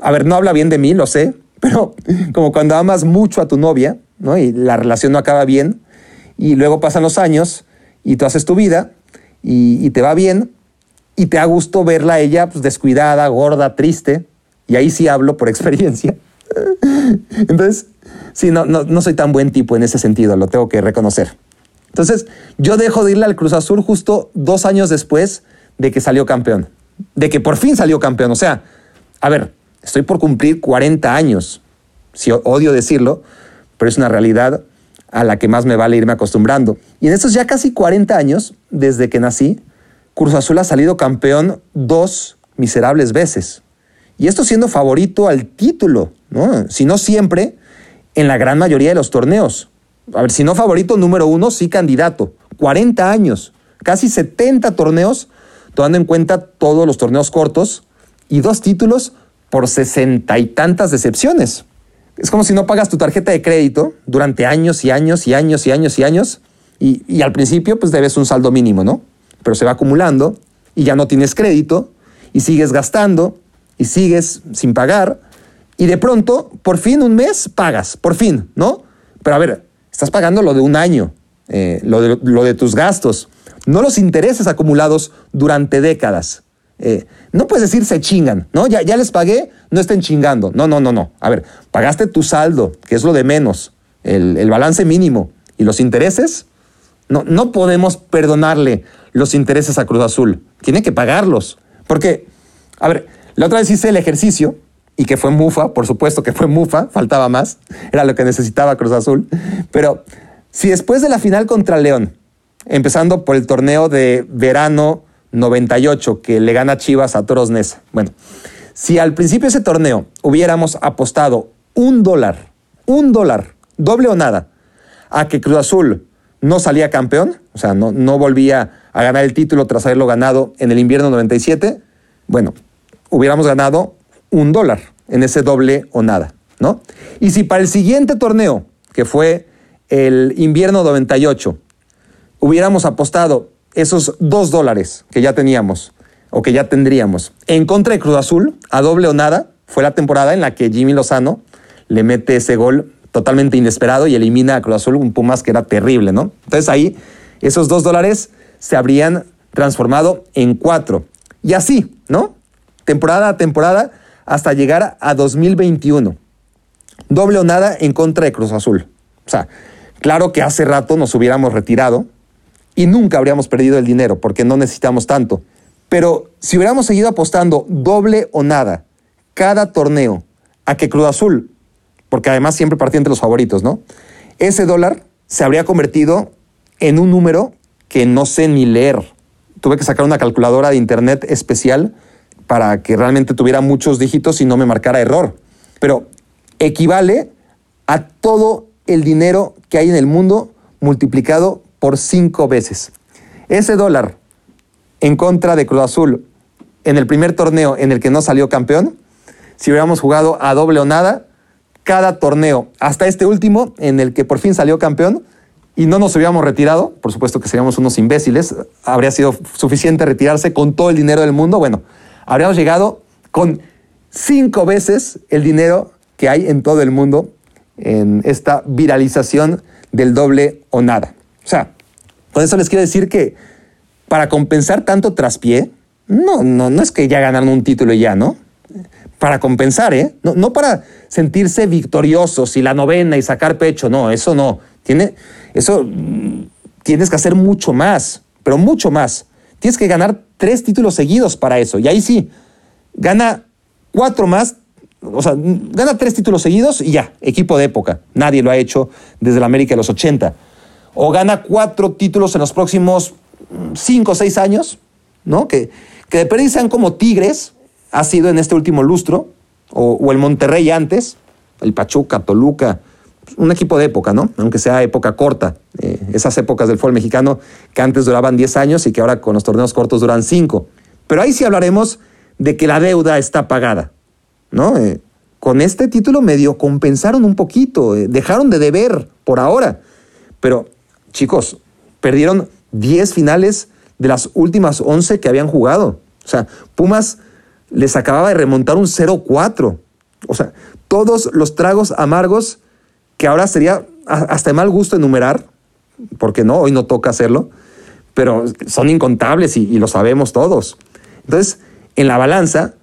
a ver, no habla bien de mí, lo sé, pero como cuando amas mucho a tu novia, ¿no? Y la relación no acaba bien, y luego pasan los años, y tú haces tu vida, y, te va bien, y te da gusto verla a ella pues, descuidada, gorda, triste, y ahí sí hablo por experiencia. Entonces, sí, no, no, soy tan buen tipo en ese sentido, lo tengo que reconocer. Entonces, yo dejo de irle al Cruz Azul justo dos años después de que salió campeón, de que por fin salió campeón. O sea, a ver, estoy por cumplir 40 años, si odio decirlo, pero es una realidad a la que más me vale irme acostumbrando. Y en estos ya casi 40 años, desde que nací, Cruz Azul ha salido campeón dos miserables veces. Y esto siendo favorito al título, ¿no? Si no siempre, en la gran mayoría de los torneos. A ver, si no favorito número uno, sí candidato. 40 años, casi 70 torneos, tomando en cuenta todos los torneos cortos y dos títulos por sesenta y tantas decepciones. Es como si no pagas tu tarjeta de crédito durante años y años y años y años y años y, al principio pues debes un saldo mínimo, ¿no? Pero se va acumulando y ya no tienes crédito y sigues gastando y sigues sin pagar y de pronto, por fin un mes pagas, por fin, ¿no? Pero a ver, estás pagando lo de un año, eh, lo, de, tus gastos, no los intereses acumulados durante décadas. Eh, no puedes decir se chingan, ¿no? Ya les pagué, no estén chingando. No, no, no, no. A ver, pagaste tu saldo, que es lo de menos, el, el balance mínimo y los intereses. No, no podemos perdonarle los intereses a Cruz Azul. Tiene que pagarlos. Porque, a ver, la otra vez hice el ejercicio y que fue mufa, por supuesto que fue mufa, faltaba más, era lo que necesitaba Cruz Azul. Pero si después de la final contra León, empezando por el torneo de verano 98 que le gana Chivas a Toros Nesa, bueno, si al principio de ese torneo hubiéramos apostado un dólar, un dólar, doble o nada, a que Cruz Azul no salía campeón, o sea, no, no volvía a ganar el título tras haberlo ganado en el invierno 97, bueno, hubiéramos ganado un dólar en ese doble o nada, ¿no? Y si para el siguiente torneo, que fue el invierno 98, hubiéramos apostado esos dos dólares que ya teníamos o que ya tendríamos en contra de Cruz Azul, a doble o nada, fue la temporada en la que Jimmy Lozano le mete ese gol totalmente inesperado y elimina a Cruz Azul, un Pumas que era terrible, ¿no? Entonces ahí esos dos dólares se habrían transformado en cuatro. Y así, ¿no? Temporada a temporada hasta llegar a 2021. Doble o nada en contra de Cruz Azul. O sea, claro que hace rato nos hubiéramos retirado y nunca habríamos perdido el dinero porque no necesitamos tanto. Pero si hubiéramos seguido apostando doble o nada cada torneo a que Cruz Azul, porque además siempre partía entre los favoritos, ¿no? Ese dólar se habría convertido en un número que no sé ni leer. Tuve que sacar una calculadora de internet especial para que realmente tuviera muchos dígitos y no me marcara error. Pero equivale a todo el dinero que hay en el mundo multiplicado por cinco veces. Ese dólar en contra de Cruz Azul en el primer torneo en el que no salió campeón, si hubiéramos jugado a doble o nada, cada torneo, hasta este último en el que por fin salió campeón, y no nos hubiéramos retirado, por supuesto que seríamos unos imbéciles, habría sido suficiente retirarse con todo el dinero del mundo, bueno, habríamos llegado con cinco veces el dinero que hay en todo el mundo en esta viralización del doble o nada. O sea, con eso les quiero decir que para compensar tanto traspié, no, no, no es que ya ganaron un título y ya, ¿no? Para compensar, ¿eh? No, no para sentirse victoriosos y la novena y sacar pecho, no, eso no. Tiene, eso mm, tienes que hacer mucho más, pero mucho más. Tienes que ganar tres títulos seguidos para eso. Y ahí sí, gana cuatro más, o sea, gana tres títulos seguidos y ya, equipo de época. Nadie lo ha hecho desde la América de los 80. O gana cuatro títulos en los próximos cinco o seis años, ¿no? Que, que de perdiz sean como Tigres, ha sido en este último lustro, o, el Monterrey antes, el Pachuca, Toluca, un equipo de época, ¿no? Aunque sea época corta. Eh, esas épocas del fútbol mexicano que antes duraban 10 años y que ahora con los torneos cortos duran 5. Pero ahí sí hablaremos de que la deuda está pagada, ¿no? Eh, con este título medio compensaron un poquito, eh, dejaron de deber por ahora. Pero, chicos, perdieron 10 finales de las últimas 11 que habían jugado. O sea, Pumas les acababa de remontar un 0-4. O sea, todos los tragos amargos que ahora sería hasta mal gusto enumerar, porque no, hoy no toca hacerlo, pero son incontables y, y lo sabemos todos. Entonces, en la balanza,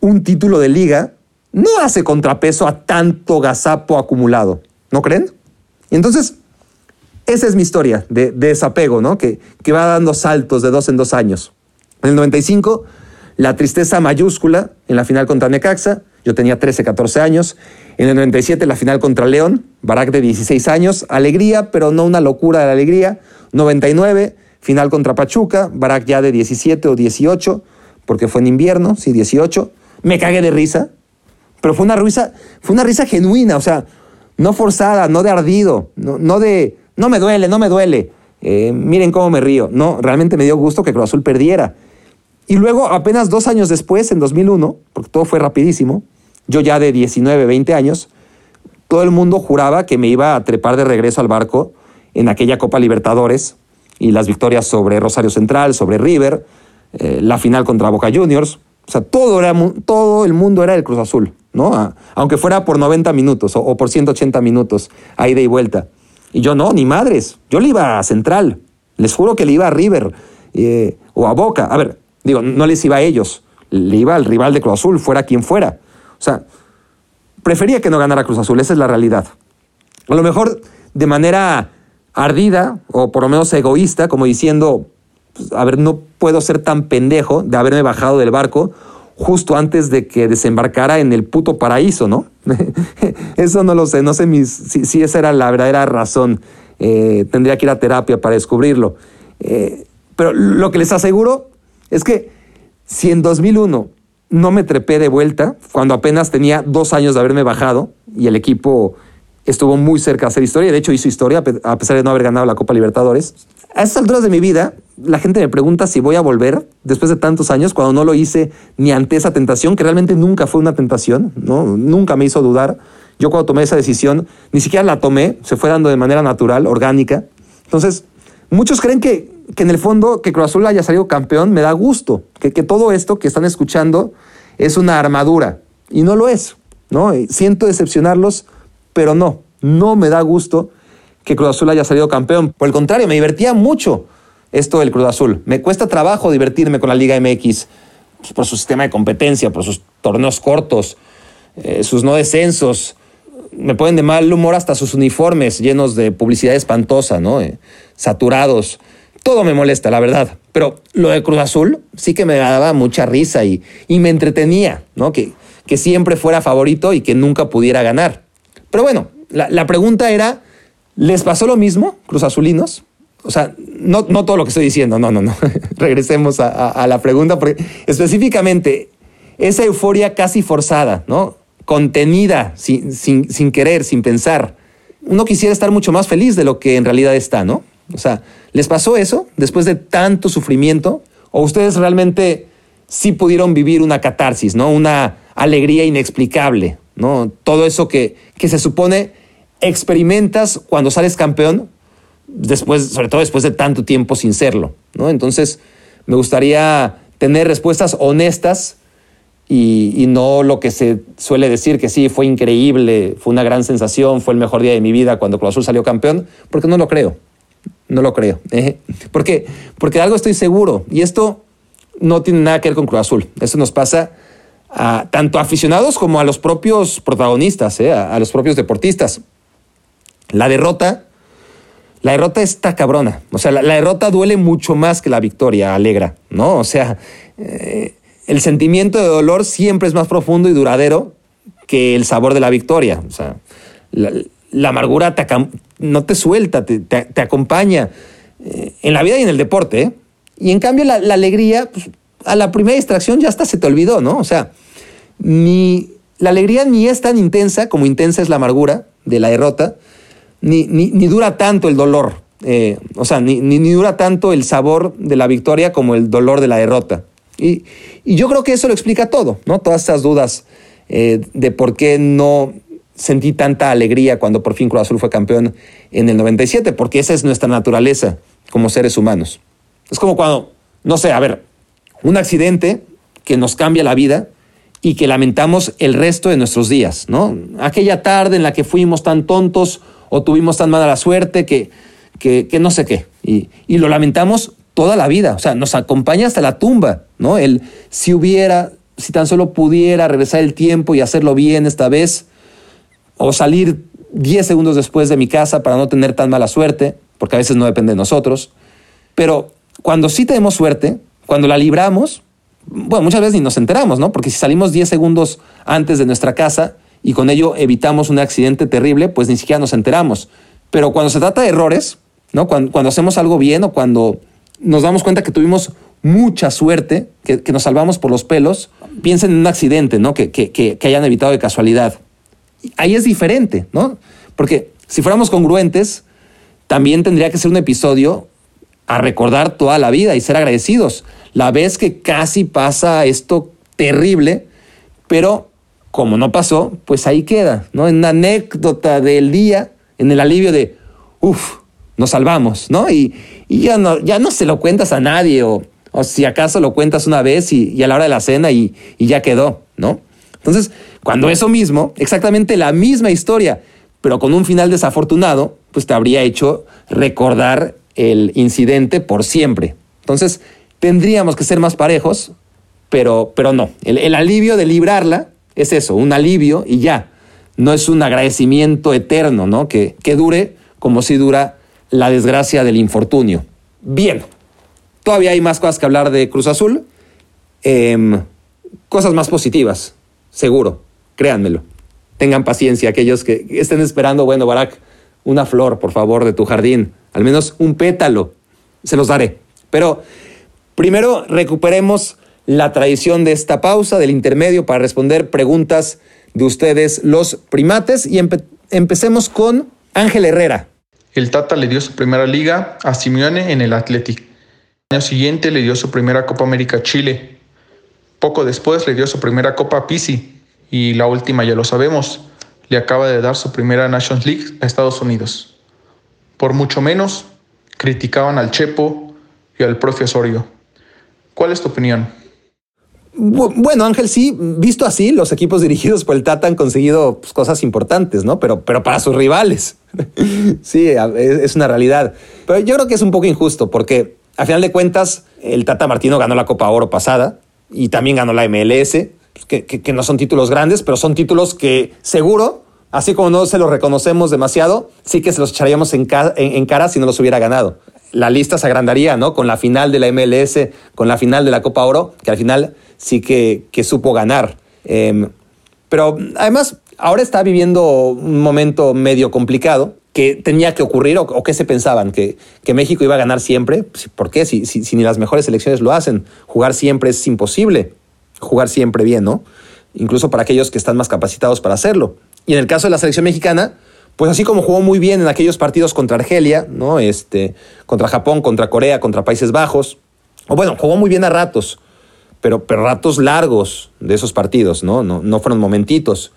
un título de liga no hace contrapeso a tanto gazapo acumulado, ¿no creen? Y entonces, esa es mi historia de, de desapego, ¿no? Que, que, va dando saltos de dos en dos años. En el 95, la tristeza mayúscula en la final contra Necaxa, yo tenía 13, 14 años. En el 97 la final contra León, Barak de 16 años, alegría, pero no una locura de la alegría. 99, final contra Pachuca, Barak ya de 17 o 18, porque fue en invierno, sí, 18. Me cagué de risa, pero fue una risa, fue una risa genuina, o sea, no forzada, no de ardido, no, no de, no me duele, no me duele. Eh, miren cómo me río. No, realmente me dio gusto que Cruz Azul perdiera. Y luego, apenas dos años después, en 2001, porque todo fue rapidísimo, yo ya de 19, 20 años, todo el mundo juraba que me iba a trepar de regreso al barco en aquella Copa Libertadores y las victorias sobre Rosario Central, sobre River, eh, la final contra Boca Juniors. O sea, todo, era, todo el mundo era el Cruz Azul, ¿no? aunque fuera por 90 minutos o, por 180 minutos, a ida y vuelta. Y yo no, ni madres. Yo le iba a Central. Les juro que le iba a River eh, o a Boca. A ver, digo, no les iba a ellos. Le iba al rival de Cruz Azul, fuera quien fuera. O sea, prefería que no ganara Cruz Azul, esa es la realidad. A lo mejor de manera ardida o por lo menos egoísta, como diciendo, pues, a ver, no puedo ser tan pendejo de haberme bajado del barco justo antes de que desembarcara en el puto paraíso, ¿no? Eso no lo sé, no sé si, esa era la verdadera razón. Eh, tendría que ir a terapia para descubrirlo. Eh, pero lo que les aseguro es que si en 2001 no me trepé de vuelta, cuando apenas tenía dos años de haberme bajado y el equipo estuvo muy cerca de hacer historia, de hecho hizo historia a pesar de no haber ganado la Copa Libertadores, a estas alturas de mi vida, la gente me pregunta si voy a volver después de tantos años, cuando no lo hice ni ante esa tentación, que realmente nunca fue una tentación, ¿no? nunca me hizo dudar. Yo cuando tomé esa decisión, ni siquiera la tomé, se fue dando de manera natural, orgánica. Entonces, muchos creen que, que en el fondo que Cruz Azul haya salido campeón me da gusto, que, que todo esto que están escuchando es una armadura, y no lo es. ¿no? Siento decepcionarlos, pero no, no me da gusto que Cruz Azul haya salido campeón. Por el contrario, me divertía mucho esto del Cruz Azul. Me cuesta trabajo divertirme con la Liga MX pues, por su sistema de competencia, por sus torneos cortos, eh, sus no descensos. Me ponen de mal humor hasta sus uniformes llenos de publicidad espantosa, ¿no? Eh, saturados. Todo me molesta, la verdad. Pero lo de Cruz Azul sí que me daba mucha risa y, me entretenía, ¿no? Que, siempre fuera favorito y que nunca pudiera ganar. Pero bueno, la pregunta era ¿Les pasó lo mismo, Cruz Azulinos? O sea, no, todo lo que estoy diciendo, no, no, no. Regresemos a, la pregunta, porque específicamente esa euforia casi forzada, ¿no? Contenida, sin, sin, querer, sin pensar. Uno quisiera estar mucho más feliz de lo que en realidad está, ¿no? O sea, ¿les pasó eso después de tanto sufrimiento? ¿O ustedes realmente sí pudieron vivir una catarsis, ¿no? Una alegría inexplicable, ¿no? Todo eso que, que se supone experimentas cuando sales campeón, después, sobre todo después de tanto tiempo sin serlo. ¿no? Entonces, me gustaría tener respuestas honestas y, no lo que se suele decir que sí, fue increíble, fue una gran sensación, fue el mejor día de mi vida cuando Cruz Azul salió campeón, porque no lo creo. No lo creo. ¿eh? Porque, porque de algo estoy seguro. Y esto no tiene nada que ver con Cruz Azul. Eso nos pasa a tanto aficionados como a los propios protagonistas, ¿eh? a los propios deportistas. La derrota, la derrota está cabrona. O sea, la, derrota duele mucho más que la victoria alegra, ¿no? O sea, eh, el sentimiento de dolor siempre es más profundo y duradero que el sabor de la victoria. O sea, la, amargura no te suelta, te, acompaña eh, en la vida y en el deporte. ¿eh? Y en cambio, la, alegría, pues, a la primera distracción ya hasta se te olvidó, ¿no? O sea, ni la alegría ni es tan intensa como intensa es la amargura de la derrota ni, dura tanto el dolor, eh, o sea, ni, dura tanto el sabor de la victoria como el dolor de la derrota. Y, yo creo que eso lo explica todo, ¿no? Todas estas dudas eh, de por qué no sentí tanta alegría cuando por fin Cruz Azul fue campeón en el 97, porque esa es nuestra naturaleza como seres humanos. Es como cuando, no sé, a ver, un accidente que nos cambia la vida y que lamentamos el resto de nuestros días, ¿no? Aquella tarde en la que fuimos tan tontos o tuvimos tan mala suerte que, que, no sé qué. Y, lo lamentamos toda la vida, o sea, nos acompaña hasta la tumba, ¿no? El si hubiera, si tan solo pudiera regresar el tiempo y hacerlo bien esta vez, o salir 10 segundos después de mi casa para no tener tan mala suerte, porque a veces no depende de nosotros. Pero cuando sí tenemos suerte, cuando la libramos, bueno, muchas veces ni nos enteramos, ¿no? Porque si salimos 10 segundos antes de nuestra casa, y con ello evitamos un accidente terrible, pues ni siquiera nos enteramos. Pero cuando se trata de errores, ¿no? cuando, hacemos algo bien o cuando nos damos cuenta que tuvimos mucha suerte, que, nos salvamos por los pelos, piensen en un accidente, ¿no? Que, que, hayan evitado de casualidad. Ahí es diferente, ¿no? Porque si fuéramos congruentes, también tendría que ser un episodio a recordar toda la vida y ser agradecidos. La vez que casi pasa esto terrible, pero como no pasó, pues ahí queda, ¿no? En una anécdota del día, en el alivio de, uff, nos salvamos, ¿no? Y, ya no, ya no se lo cuentas a nadie o, o si acaso lo cuentas una vez y, a la hora de la cena y, y ya quedó, ¿no? Entonces, cuando eso mismo, exactamente la misma historia, pero con un final desafortunado, pues te habría hecho recordar el incidente por siempre. Entonces, tendríamos que ser más parejos, pero, pero no. El, alivio de librarla es eso, un alivio y ya. No es un agradecimiento eterno, ¿no? Que, que dure como si dura la desgracia del infortunio. Bien, todavía hay más cosas que hablar de Cruz Azul. Em, cosas más positivas, seguro, créanmelo. Tengan paciencia aquellos que estén esperando, bueno, Barak, una flor, por favor, de tu jardín, al menos un pétalo, se los daré. Pero primero recuperemos la tradición de esta pausa, del intermedio, para responder preguntas de ustedes, los primates, y empecemos con Ángel Herrera. El Tata le dio su primera liga a Simeone en el Athletic. El año siguiente le dio su primera Copa América a Chile. Poco después le dio su primera Copa a Pisi. Y la última ya lo sabemos, le acaba de dar su primera Nations League a Estados Unidos. Por mucho menos, criticaban al Chepo y al profesorio. ¿Cuál es tu opinión? Bueno, Ángel, sí, visto así, los equipos dirigidos por el Tata han conseguido pues, cosas importantes, ¿no? Pero, pero para sus rivales. sí, es, una realidad. Pero yo creo que es un poco injusto porque, a final de cuentas, el Tata Martino ganó la Copa Oro pasada y también ganó la MLS, que, que no son títulos grandes, pero son títulos que seguro, así como no se los reconocemos demasiado, sí que se los echaríamos en cara si no los hubiera ganado. La lista se agrandaría, ¿no? Con la final de la MLS, con la final de la Copa Oro, que al final sí que, supo ganar. Em, pero además, ahora está viviendo un momento medio complicado que tenía que ocurrir o, qué se pensaban, que, que, México iba a ganar siempre. Pues, ¿Por qué? Si, si, ni las mejores selecciones lo hacen. Jugar siempre es imposible. Jugar siempre bien, ¿no? Incluso para aquellos que están más capacitados para hacerlo. Y en el caso de la selección mexicana, pues así como jugó muy bien en aquellos partidos contra Argelia, ¿no? Este, contra Japón, contra Corea, contra Países Bajos, o bueno, jugó muy bien a ratos, pero, pero ratos largos de esos partidos, ¿no? No, no fueron momentitos.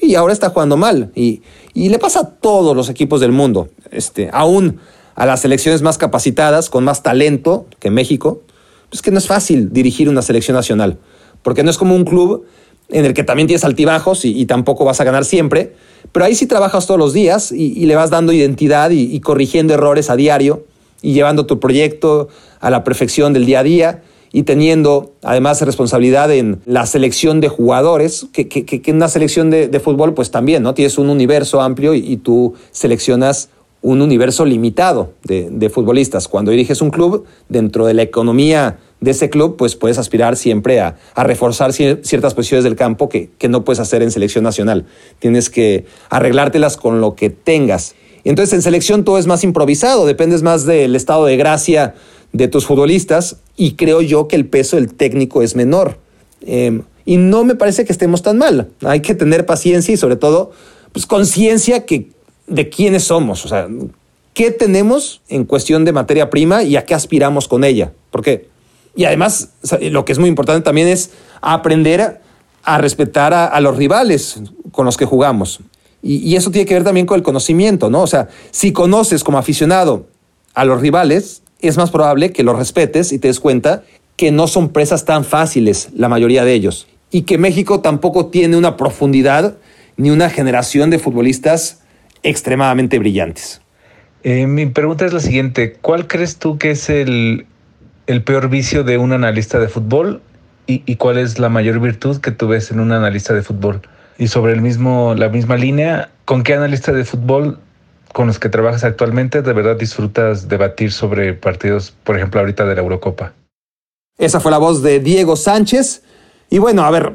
Y ahora está jugando mal. Y, y, le pasa a todos los equipos del mundo, este, aún a las selecciones más capacitadas, con más talento que México, pues que no es fácil dirigir una selección nacional, porque no es como un club en el que también tienes altibajos y, tampoco vas a ganar siempre, pero ahí sí trabajas todos los días y, le vas dando identidad y, corrigiendo errores a diario y llevando tu proyecto a la perfección del día a día y teniendo además responsabilidad en la selección de jugadores, que, en una selección de, fútbol pues también, ¿no? Tienes un universo amplio y, tú seleccionas un universo limitado de, futbolistas. Cuando diriges un club, dentro de la economía de ese club, pues puedes aspirar siempre a, reforzar ciertas posiciones del campo que, que, no puedes hacer en selección nacional. Tienes que arreglártelas con lo que tengas. Entonces en selección todo es más improvisado, dependes más del estado de gracia de tus futbolistas y creo yo que el peso del técnico es menor. Em, y no me parece que estemos tan mal. Hay que tener paciencia y sobre todo pues, conciencia de quiénes somos. O sea, qué tenemos en cuestión de materia prima y a qué aspiramos con ella. Porque, y además, lo que es muy importante también es aprender a, respetar a, los rivales con los que jugamos. Y, y, eso tiene que ver también con el conocimiento, ¿no? O sea, si conoces como aficionado a los rivales, es más probable que los respetes y te des cuenta que no son presas tan fáciles la mayoría de ellos y que México tampoco tiene una profundidad ni una generación de futbolistas extremadamente brillantes. Eh, mi pregunta es la siguiente, ¿cuál crees tú que es el, peor vicio de un analista de fútbol y, y, cuál es la mayor virtud que tú ves en un analista de fútbol? Y sobre el mismo, la misma línea, ¿con qué analista de fútbol con los que trabajas actualmente, de verdad disfrutas debatir sobre partidos, por ejemplo, ahorita de la Eurocopa. Esa fue la voz de Diego Sánchez. Y bueno, a ver,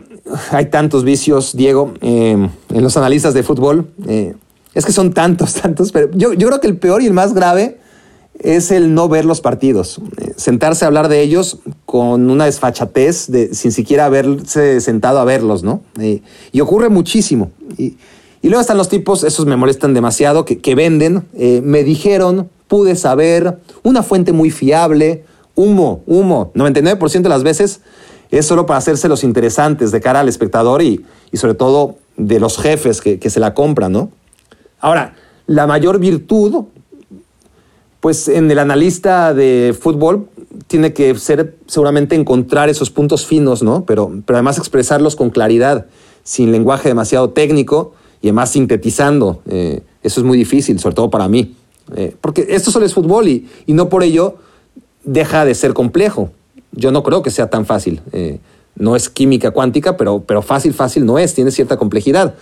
hay tantos vicios, Diego, eh, en los analistas de fútbol. Eh, es que son tantos, tantos, pero yo, yo, creo que el peor y el más grave es el no ver los partidos. Eh, sentarse a hablar de ellos con una desfachatez de, sin siquiera haberse sentado a verlos, ¿no? y ocurre muchísimo. Y, y luego están los tipos, esos me molestan demasiado, que, venden, eh, me dijeron, pude saber, una fuente muy fiable, humo, humo. 99% de las veces es solo para hacerse los interesantes de cara al espectador y, y sobre todo de los jefes que, que, se la compran, ¿no? Ahora, la mayor virtud, pues en el analista de fútbol tiene que ser seguramente encontrar esos puntos finos, ¿no? Pero, pero además expresarlos con claridad, sin lenguaje demasiado técnico y además sintetizando. Eh, eso es muy difícil, sobre todo para mí. Eh, porque esto solo es fútbol y, y, no por ello deja de ser complejo. Yo no creo que sea tan fácil. Eh, no es química cuántica, pero, pero fácil, fácil no es, tiene cierta complejidad.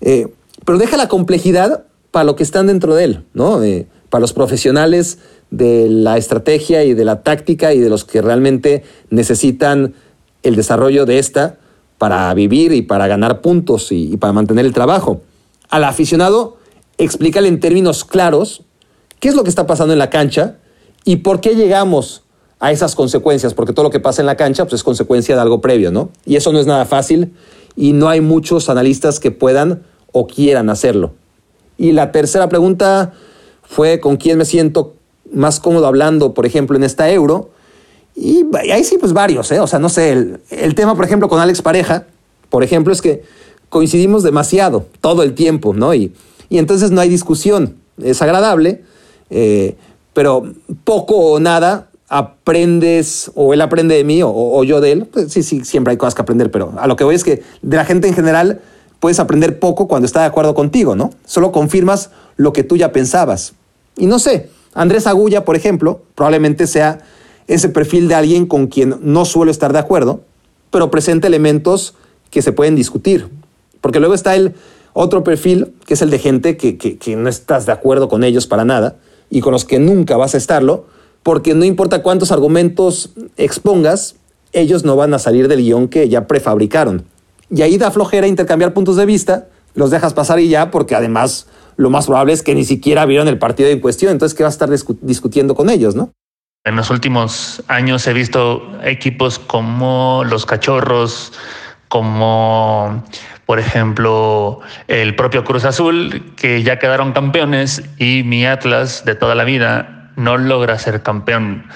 Pero deja la complejidad para lo que están dentro de él, ¿no? Para los profesionales de la estrategia y de la táctica y de los que realmente necesitan el desarrollo de esta para vivir y para ganar puntos y, para mantener el trabajo. Al aficionado, explícale en términos claros qué es lo que está pasando en la cancha y por qué llegamos a esas consecuencias, porque todo lo que pasa en la cancha pues, es consecuencia de algo previo, ¿no? Y eso no es nada fácil y no hay muchos analistas que puedan o quieran hacerlo. Y la tercera pregunta fue con quién me siento más cómodo hablando, por ejemplo, en esta euro. Y ahí sí, pues varios, ¿eh? O sea, no sé, el, el tema, por ejemplo, con Alex Pareja, por ejemplo, es que coincidimos demasiado, todo el tiempo, ¿no? Y, y entonces no hay discusión, es agradable, eh, pero poco o nada aprendes, o él aprende de mí, o, o, yo de él. Pues sí, sí, siempre hay cosas que aprender, pero a lo que voy es que de la gente en general puedes aprender poco cuando está de acuerdo contigo, ¿no? Solo confirmas lo que tú ya pensabas. Y no sé, Andrés Agulla, por ejemplo, probablemente sea ese perfil de alguien con quien no suelo estar de acuerdo, pero presenta elementos que se pueden discutir. Porque luego está el otro perfil, que es el de gente que, que, que no estás de acuerdo con ellos para nada y con los que nunca vas a estarlo, porque no importa cuántos argumentos expongas, ellos no van a salir del guion que ya prefabricaron. Y ahí da flojera intercambiar puntos de vista, los dejas pasar y ya, porque además lo más probable es que ni siquiera vieron el partido en cuestión, entonces ¿qué vas a estar discu discutiendo con ellos, no? En los últimos años he visto equipos como los Cachorros, como por ejemplo el propio Cruz Azul, que ya quedaron campeones, y mi Atlas de toda la vida, no logra ser campeón.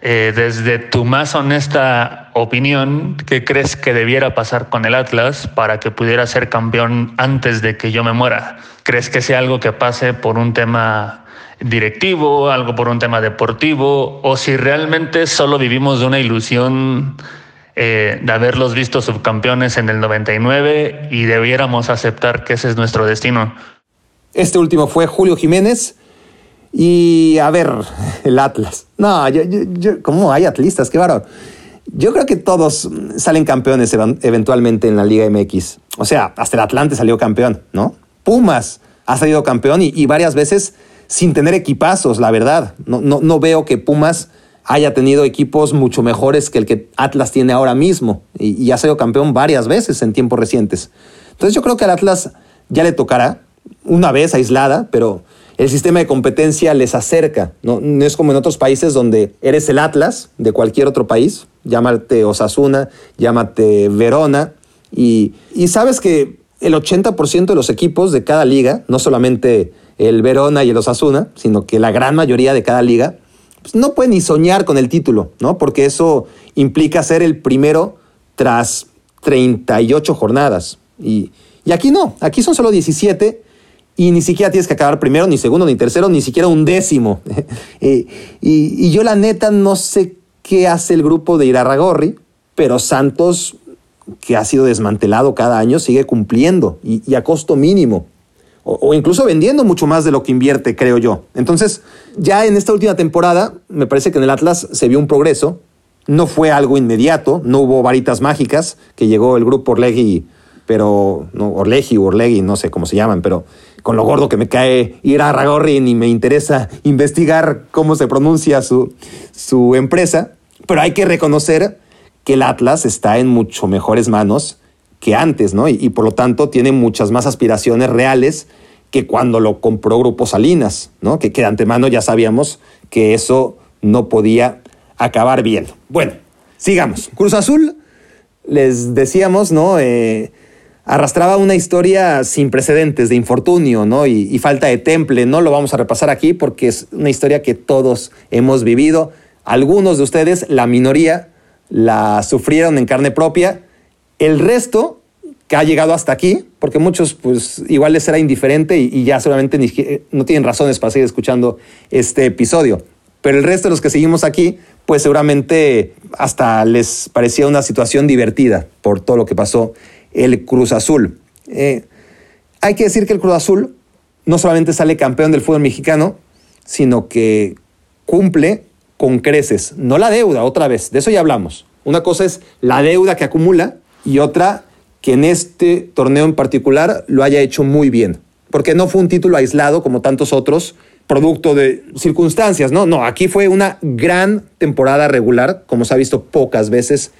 Eh, desde tu más honesta opinión, ¿qué crees que debiera pasar con el Atlas para que pudiera ser campeón antes de que yo me muera? ¿Crees que sea algo que pase por un tema directivo, algo por un tema deportivo, o si realmente solo vivimos de una ilusión eh, de haberlos visto subcampeones en el 99 y debiéramos aceptar que ese es nuestro destino? Este último fue Julio Jiménez y a ver, el Atlas. No, yo, yo, ¿cómo hay atlistas? Qué bárbaro. Yo creo que todos salen campeones eventualmente en la Liga MX. O sea, hasta el Atlante salió campeón, ¿no? Pumas ha salido campeón y varias veces sin tener equipazos, la verdad. No, no, no, veo que Pumas haya tenido equipos mucho mejores que el que Atlas tiene ahora mismo y, ha sido campeón varias veces en tiempos recientes. Entonces yo creo que al Atlas ya le tocará una vez aislada, pero el sistema de competencia les acerca. ¿no? no es como en otros países donde eres el Atlas de cualquier otro país, llámate Osasuna, llámate Verona, y, y sabes que el 80% de los equipos de cada liga, no solamente el Verona y el Osasuna, sino que la gran mayoría de cada liga, pues no pueden ni soñar con el título, ¿no? porque eso implica ser el primero tras 38 jornadas. Y, y aquí no, aquí son solo 17 y ni siquiera tienes que acabar primero, ni segundo, ni tercero, ni siquiera un décimo. y, y, y, yo la neta no sé qué hace el grupo de Irarragorri, pero Santos, que ha sido desmantelado cada año, sigue cumpliendo y a costo mínimo. O, incluso vendiendo mucho más de lo que invierte, creo yo. Entonces, ya en esta última temporada, me parece que en el Atlas se vio un progreso. No fue algo inmediato, no hubo varitas mágicas, que llegó el grupo Orlegui, pero no, Orlegi o Orlegui, no sé cómo se llaman, pero con lo gordo que me cae ir a Ragorrin y me interesa investigar cómo se pronuncia su, su empresa, pero hay que reconocer que el Atlas está en mucho mejores manos que antes, ¿no? Y, por lo tanto tiene muchas más aspiraciones reales que cuando lo compró Grupo Salinas, ¿no? Que, de antemano ya sabíamos que eso no podía acabar bien. Bueno, sigamos. Cruz Azul, les decíamos, ¿no? Eh, arrastraba una historia sin precedentes de infortunio ¿no? Y, falta de temple. No lo vamos a repasar aquí porque es una historia que todos hemos vivido. Algunos de ustedes, la minoría, la sufrieron en carne propia. El resto que ha llegado hasta aquí, porque muchos pues igual les será indiferente y, ya solamente no tienen razones para seguir escuchando este episodio. Pero el resto de los que seguimos aquí, pues seguramente hasta les parecía una situación divertida por todo lo que pasó el Cruz Azul. Eh, hay que decir que el Cruz Azul no solamente sale campeón del fútbol mexicano, sino que cumple con creces, no la deuda, otra vez, de eso ya hablamos. Una cosa es la deuda que acumula y otra que en este torneo en particular lo haya hecho muy bien, porque no fue un título aislado como tantos otros, producto de circunstancias, ¿no? No, aquí fue una gran temporada regular, como se ha visto pocas veces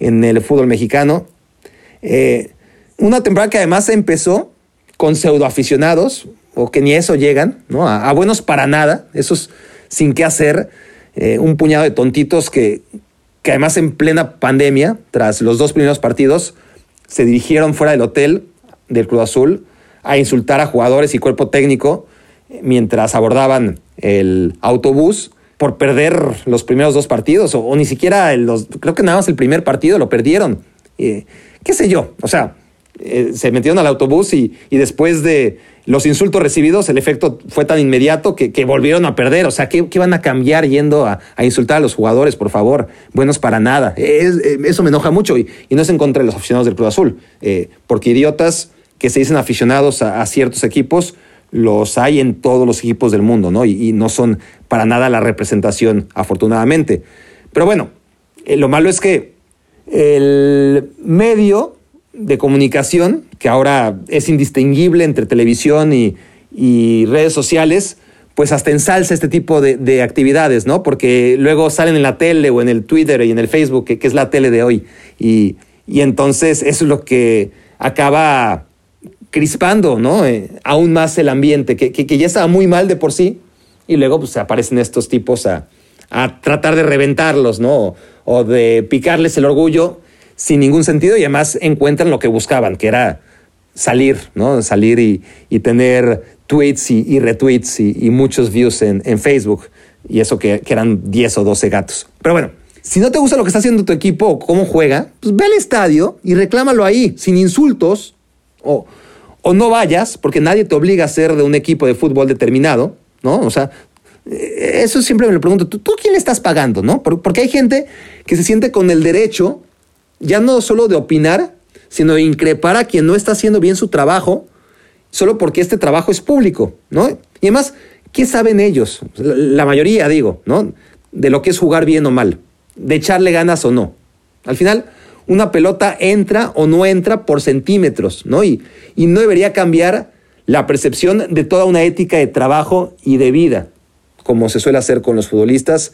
en el fútbol mexicano. Eh, una temporada que además empezó con pseudoaficionados, o que ni eso llegan, ¿no? A, buenos para nada, esos sin qué hacer, eh, un puñado de tontitos que, que además en plena pandemia, tras los dos primeros partidos, se dirigieron fuera del hotel del Cruz Azul a insultar a jugadores y cuerpo técnico mientras abordaban el autobús por perder los primeros dos partidos o, ni siquiera los, creo que nada más el primer partido lo perdieron. Eh, ¿Qué sé yo? O sea, eh, se metieron al autobús y, después de los insultos recibidos, el efecto fue tan inmediato que, volvieron a perder. O sea, ¿qué, van a cambiar yendo a, insultar a los jugadores, por favor? Buenos para nada. Eh, eso me enoja mucho y, no es en contra de los aficionados del Cruz Azul, porque idiotas que se dicen aficionados a ciertos equipos los hay en todos los equipos del mundo, ¿no? Y, no son para nada la representación, afortunadamente. Pero bueno, eh, lo malo es que el medio de comunicación, que ahora es indistinguible entre televisión y, redes sociales, pues hasta ensalza este tipo de, actividades, ¿no? Porque luego salen en la tele o en el Twitter y en el Facebook, que, es la tele de hoy. Y, y entonces eso es lo que acaba crispando, ¿no? Eh, aún más el ambiente, que, ya estaba muy mal de por sí, y luego pues aparecen estos tipos a, tratar de reventarlos, ¿no? O, de picarles el orgullo sin ningún sentido y además encuentran lo que buscaban, que era salir, ¿no? Salir y, tener tweets y, retweets y, muchos views en, Facebook, y eso que, eran 10 o 12 gatos. Pero bueno, si no te gusta lo que está haciendo tu equipo o cómo juega, pues ve al estadio y reclámalo ahí, sin insultos o o no vayas, porque nadie te obliga a ser de un equipo de fútbol determinado, ¿no? O sea, eh, eso siempre me lo pregunto, ¿tú, quién le estás pagando, no? Porque hay gente que se siente con el derecho, ya no solo de opinar, sino de increpar a quien no está haciendo bien su trabajo, solo porque este trabajo es público, ¿no? Y además, ¿qué saben ellos? La mayoría, digo, ¿no? De lo que es jugar bien o mal, de echarle ganas o no. Al final, una pelota entra o no entra por centímetros, ¿no? Y, y no debería cambiar la percepción de toda una ética de trabajo y de vida, como se suele hacer con los futbolistas,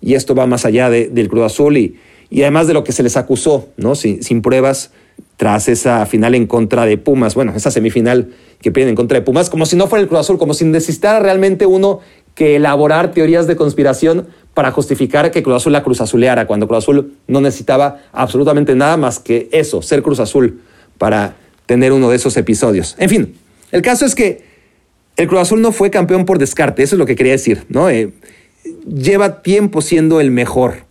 y esto va más allá del Cruz Azul y, y, además de lo que se les acusó, ¿no? Sin, pruebas tras esa final en contra de Pumas, bueno, esa semifinal que pierden en contra de Pumas, como si no fuera el Cruz Azul, como si necesitara realmente uno que elaborar teorías de conspiración para justificar que Cruz Azul la Cruz Azuleara, cuando Cruz Azul no necesitaba absolutamente nada más que eso, ser Cruz Azul, para tener uno de esos episodios. En fin, el caso es que el Cruz Azul no fue campeón por descarte, eso es lo que quería decir, ¿no? Eh, lleva tiempo siendo el mejor,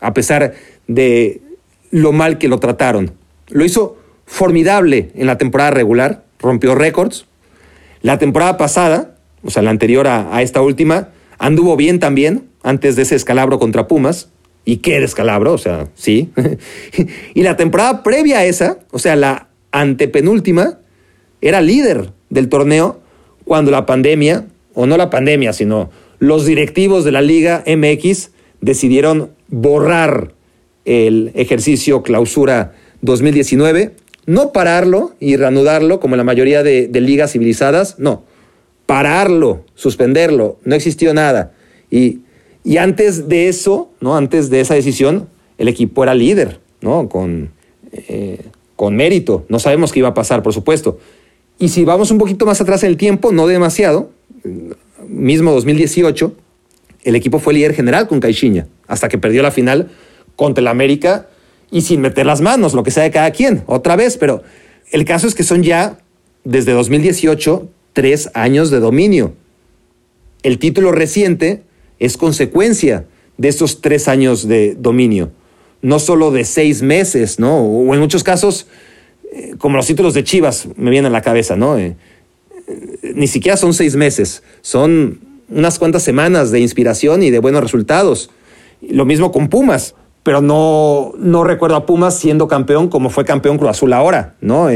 a pesar de lo mal que lo trataron. Lo hizo formidable en la temporada regular, rompió récords. La temporada pasada, o sea, la anterior a esta última, anduvo bien también, antes de ese escalabro contra Pumas. ¿Y qué descalabro? O sea, sí. y la temporada previa a esa, o sea, la antepenúltima, era líder del torneo cuando la pandemia, o no la pandemia, sino los directivos de la Liga MX decidieron borrar el ejercicio clausura 2019, no pararlo y reanudarlo como la mayoría de, ligas civilizadas, no, pararlo, suspenderlo, no existió nada. Y y antes de eso, ¿no? antes de esa decisión, el equipo era líder, ¿no? con, eh, con mérito. No sabemos qué iba a pasar, por supuesto. Y si vamos un poquito más atrás en el tiempo, no demasiado, mismo 2018, el equipo fue líder general con Caixinha, hasta que perdió la final contra el América y sin meter las manos, lo que sea de cada quien, otra vez. Pero el caso es que son ya, desde 2018, tres años de dominio. El título reciente es consecuencia de estos tres años de dominio. no solo de seis meses, ¿no? O en muchos casos, eh, como los títulos de Chivas me vienen a la cabeza, ¿no? Eh, eh, ni siquiera son seis meses, son unas cuantas semanas de inspiración y de buenos resultados. Lo mismo con Pumas, pero no, no recuerdo a Pumas siendo campeón como fue campeón Cruz Azul ahora, ¿no?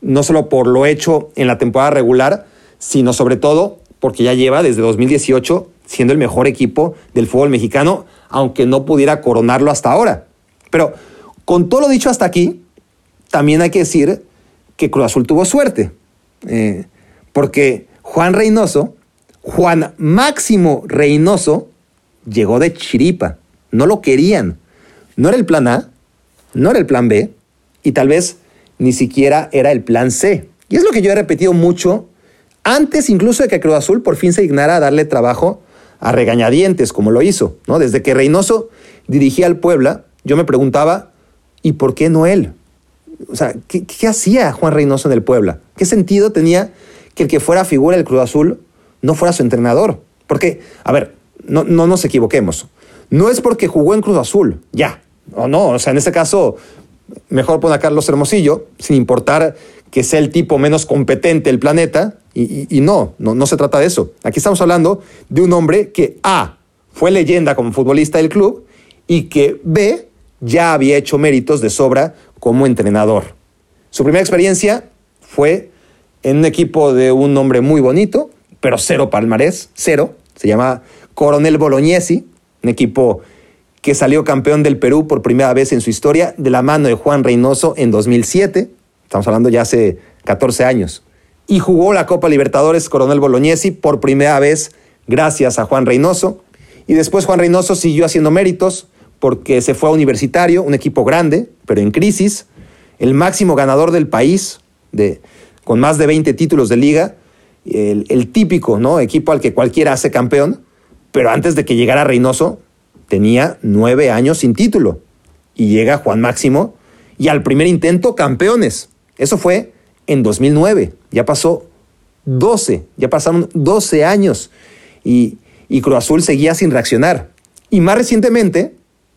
no solo por lo hecho en la temporada regular, sino sobre todo porque ya lleva desde 2018 siendo el mejor equipo del fútbol mexicano, aunque no pudiera coronarlo hasta ahora. Pero con todo lo dicho hasta aquí, también hay que decir que Cruz Azul tuvo suerte, eh, porque Juan Reynoso, Juan Máximo Reynoso, llegó de chiripa, no lo querían, no era el plan A, no era el plan B, y tal vez ni siquiera era el plan C. Y es lo que yo he repetido mucho, antes incluso de que Cruz Azul por fin se dignara a darle trabajo a regañadientes, como lo hizo. ¿no? Desde que Reynoso dirigía al Puebla, yo me preguntaba, ¿y por qué no él? O sea, ¿qué, hacía Juan Reynoso en el Puebla? ¿Qué sentido tenía que el que fuera figura del Cruz Azul no fuera su entrenador? Porque, a ver, no, no nos equivoquemos. No es porque jugó en Cruz Azul, ya. O no, o sea, en este caso, mejor pone a Carlos Hermosillo, sin importar que sea el tipo menos competente del planeta, y, no, no, no se trata de eso. Aquí estamos hablando de un hombre que A, fue leyenda como futbolista del club, y que B, ya había hecho méritos de sobra como entrenador. Su primera experiencia fue en un equipo de un hombre muy bonito, pero cero palmarés, cero. Se llama Coronel Bolognesi, un equipo que salió campeón del Perú por primera vez en su historia de la mano de Juan Reynoso en 2007. Estamos hablando ya hace 14 años. Y jugó la Copa Libertadores Coronel Bolognesi por primera vez gracias a Juan Reynoso. Y después Juan Reynoso siguió haciendo méritos porque se fue a Universitario, un equipo grande, pero en crisis, el máximo ganador del país, de, con más de 20 títulos de liga, el, típico ¿no? equipo al que cualquiera hace campeón, pero antes de que llegara Reynoso, tenía nueve años sin título. Y llega Juan Máximo y al primer intento campeones. Eso fue en 2009. Ya pasó 12, ya pasaron 12 años y, y Cruz Azul seguía sin reaccionar. Y más recientemente,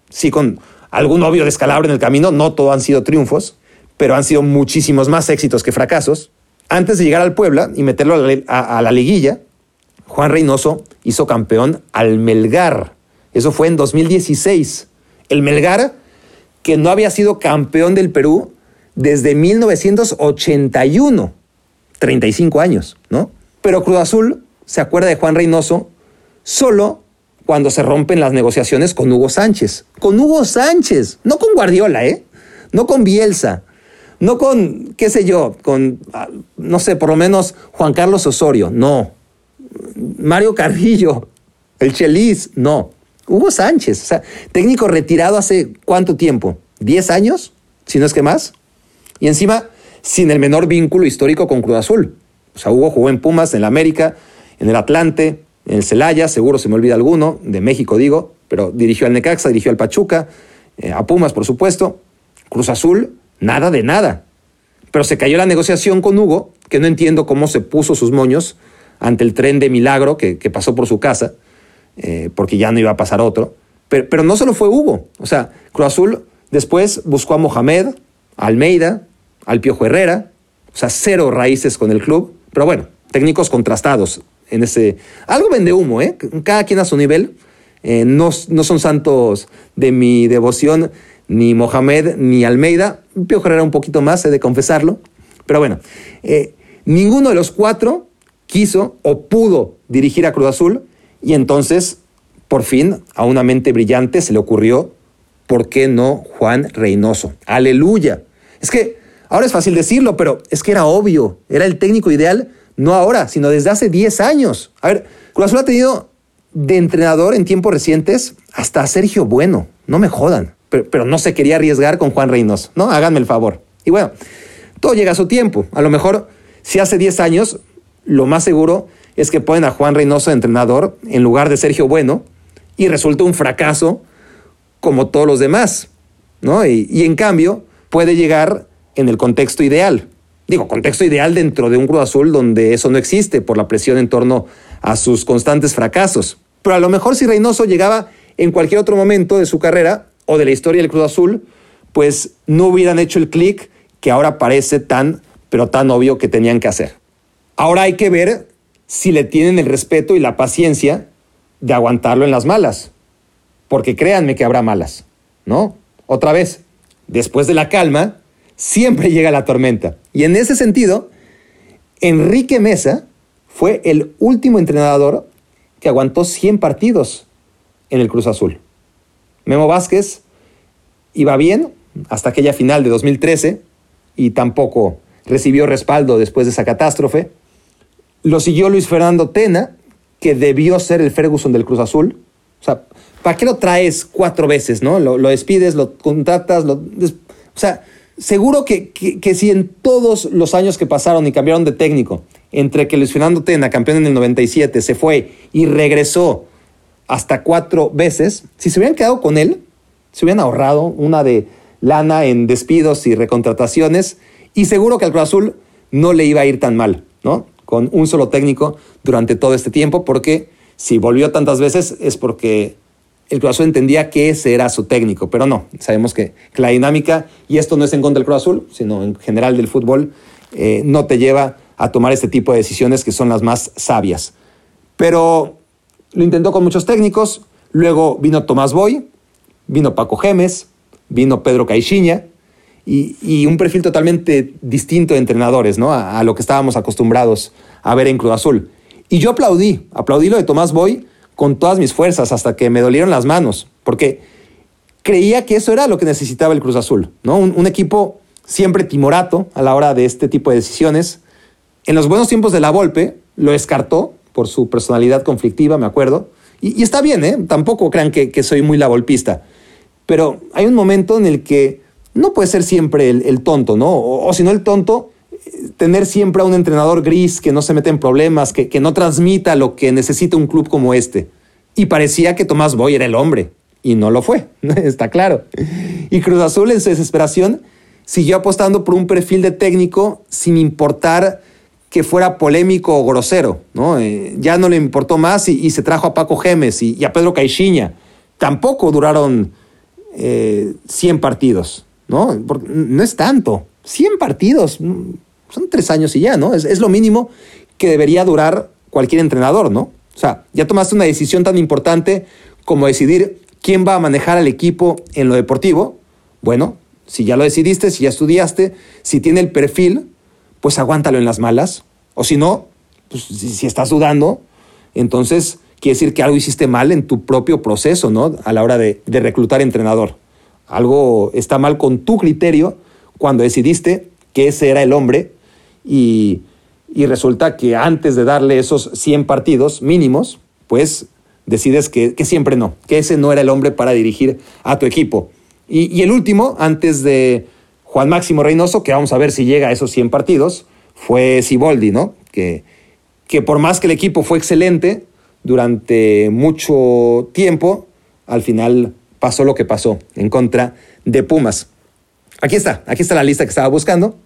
sí con algún obvio descalabro en el camino, no todo han sido triunfos, pero han sido muchísimos más éxitos que fracasos. Antes de llegar al Puebla y meterlo a la, liguilla, Juan Reynoso hizo campeón al Melgar. Eso fue en 2016. El Melgar, que no había sido campeón del Perú desde 1981. 35 años, ¿no? Pero Cruz Azul se acuerda de Juan Reynoso solo cuando se rompen las negociaciones con Hugo Sánchez. Con Hugo Sánchez, no con Guardiola, ¿eh? No con Bielsa, no con, qué sé yo, con, ah, no sé, por lo menos Juan Carlos Osorio, no. Mario Carrillo, el Chelis, no. Hugo Sánchez, o sea, técnico retirado hace cuánto tiempo? ¿10 años? Si no es que más. Y encima, sin el menor vínculo histórico con Cruz Azul. O sea, Hugo jugó en Pumas, en el América, en el Atlante, en el Celaya, seguro se me olvida alguno, de México digo, pero dirigió al Necaxa, dirigió al Pachuca, eh, a Pumas por supuesto, Cruz Azul, nada de nada. Pero se cayó la negociación con Hugo, que no entiendo cómo se puso sus moños ante el tren de milagro que, pasó por su casa, eh, porque ya no iba a pasar otro. Pero, no solo fue Hugo, o sea, Cruz Azul después buscó a Mohamed, a Almeida, al Piojo Herrera, o sea, cero raíces con el club, pero bueno, técnicos contrastados en ese... Algo vende humo, ¿eh? Cada quien a su nivel. Eh, no, no, son santos de mi devoción, ni Mohamed, ni Almeida. Pío Herrera un poquito más, he de confesarlo. Pero bueno, eh, ninguno de los cuatro quiso o pudo dirigir a Cruz Azul y entonces, por fin, a una mente brillante se le ocurrió, ¿por qué no Juan Reynoso? Aleluya. Es que ahora es fácil decirlo, pero es que era obvio, era el técnico ideal no ahora, sino desde hace 10 años. A ver, Cruz ha tenido de entrenador en tiempos recientes hasta Sergio Bueno, no me jodan, pero, no se quería arriesgar con Juan Reynoso, ¿no? Háganme el favor. Y bueno, todo llega a su tiempo. A lo mejor, si hace 10 años, lo más seguro es que ponen a Juan Reynoso de entrenador en lugar de Sergio Bueno y resulta un fracaso como todos los demás, ¿no? y en cambio, puede llegar en el contexto ideal. Digo, contexto ideal dentro de un Cruz Azul donde eso no existe por la presión en torno a sus constantes fracasos. Pero a lo mejor si Reynoso llegaba en cualquier otro momento de su carrera, o de la historia del Cruz Azul, pues no hubieran hecho el clic que ahora parece tan, pero tan obvio que tenían que hacer. Ahora hay que ver si le tienen el respeto y la paciencia de aguantarlo en las malas. Porque créanme que habrá malas, ¿no? Otra vez, después de la calma, siempre llega la tormenta. Y en ese sentido, Enrique Mesa fue el último entrenador que aguantó 100 partidos en el Cruz Azul. Memo Vázquez iba bien hasta aquella final de 2013 y tampoco recibió respaldo después de esa catástrofe. Lo siguió Luis Fernando Tena, que debió ser el Ferguson del Cruz Azul. O sea, ¿para qué lo traes cuatro veces, no? Lo, despides, lo contratas, lo... O sea, seguro que, que, si en todos los años que pasaron y cambiaron de técnico, entre que Luis Fernando Tena, campeón en el 97, se fue y regresó hasta cuatro veces, si se hubieran quedado con él, se hubieran ahorrado una de lana en despidos y recontrataciones y seguro que al Cruz Azul no le iba a ir tan mal, ¿no? Con un solo técnico durante todo este tiempo, porque si volvió tantas veces es porque el Cruz Azul entendía que ese era su técnico, pero no, sabemos que, la dinámica, y esto no es en contra del Cruz Azul, sino en general del fútbol, eh, no te lleva a tomar este tipo de decisiones que son las más sabias. Pero lo intentó con muchos técnicos, luego vino Tomás Boy, vino Paco Gemes, vino Pedro Caixinha, y, un perfil totalmente distinto de entrenadores, ¿no? A, lo que estábamos acostumbrados a ver en Cruz Azul. Y yo aplaudí, aplaudí lo de Tomás Boy con todas mis fuerzas hasta que me dolieron las manos, porque creía que eso era lo que necesitaba el Cruz Azul, ¿no? Un, equipo siempre timorato a la hora de este tipo de decisiones. En los buenos tiempos de la Volpe lo descartó por su personalidad conflictiva, me acuerdo. Y, está bien, ¿eh? Tampoco crean que, soy muy la volpista. Pero hay un momento en el que no puede ser siempre el, tonto, ¿no? O, si no el tonto, tener siempre a un entrenador gris que no se mete en problemas, que, no transmita lo que necesita un club como este. Y parecía que Tomás Boy era el hombre, y no lo fue, está claro. Y Cruz Azul en su desesperación siguió apostando por un perfil de técnico sin importar que fuera polémico o grosero, ¿no? Eh, ya no le importó más y, se trajo a Paco Gemes y, a Pedro Caixinha. Tampoco duraron 100 eh, partidos. ¿No? no es tanto. 100 partidos, mm, son tres años y ya, ¿no? Es, lo mínimo que debería durar cualquier entrenador, ¿no? O sea, ya tomaste una decisión tan importante como decidir quién va a manejar al equipo en lo deportivo. Bueno, si ya lo decidiste, si ya estudiaste, si tiene el perfil, pues aguántalo en las malas. O si no, pues si, estás dudando, entonces quiere decir que algo hiciste mal en tu propio proceso, ¿no? A la hora de reclutar entrenador. Algo está mal con tu criterio cuando decidiste que ese era el hombre y, resulta que antes de darle esos 100 partidos mínimos, pues decides que, siempre no, que ese no era el hombre para dirigir a tu equipo. Y, el último, antes de Juan Máximo Reynoso, que vamos a ver si llega a esos 100 partidos, fue Siboldi, ¿no? Que, que por más que el equipo fue excelente durante mucho tiempo, al final pasó lo que pasó en contra de Pumas. Aquí está, aquí está la lista que estaba buscando.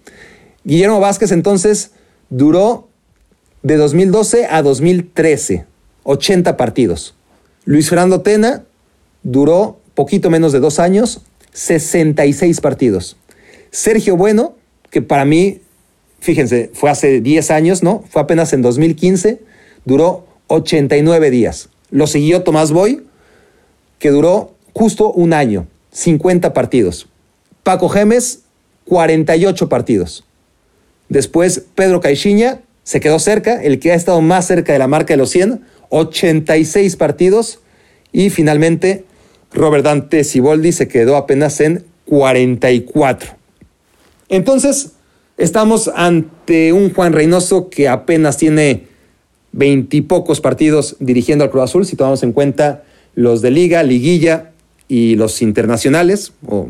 Guillermo Vázquez entonces duró de 2012 a 2013, 80 partidos. Luis Fernando Tena duró poquito menos de dos años, 66 partidos. Sergio Bueno, que para mí, fíjense, fue hace 10 años, ¿no? Fue apenas en 2015, duró 89 días. Lo siguió Tomás Boy, que duró justo un año, 50 partidos. Paco Gemes, 48 partidos. Después Pedro Caixinha se quedó cerca, el que ha estado más cerca de la marca de los 100, 86 partidos. Y finalmente Robert Dante Siboldi se quedó apenas en 44. Entonces, estamos ante un Juan Reynoso que apenas tiene veintipocos partidos dirigiendo al Cruz Azul, si tomamos en cuenta los de Liga, Liguilla y los internacionales, o,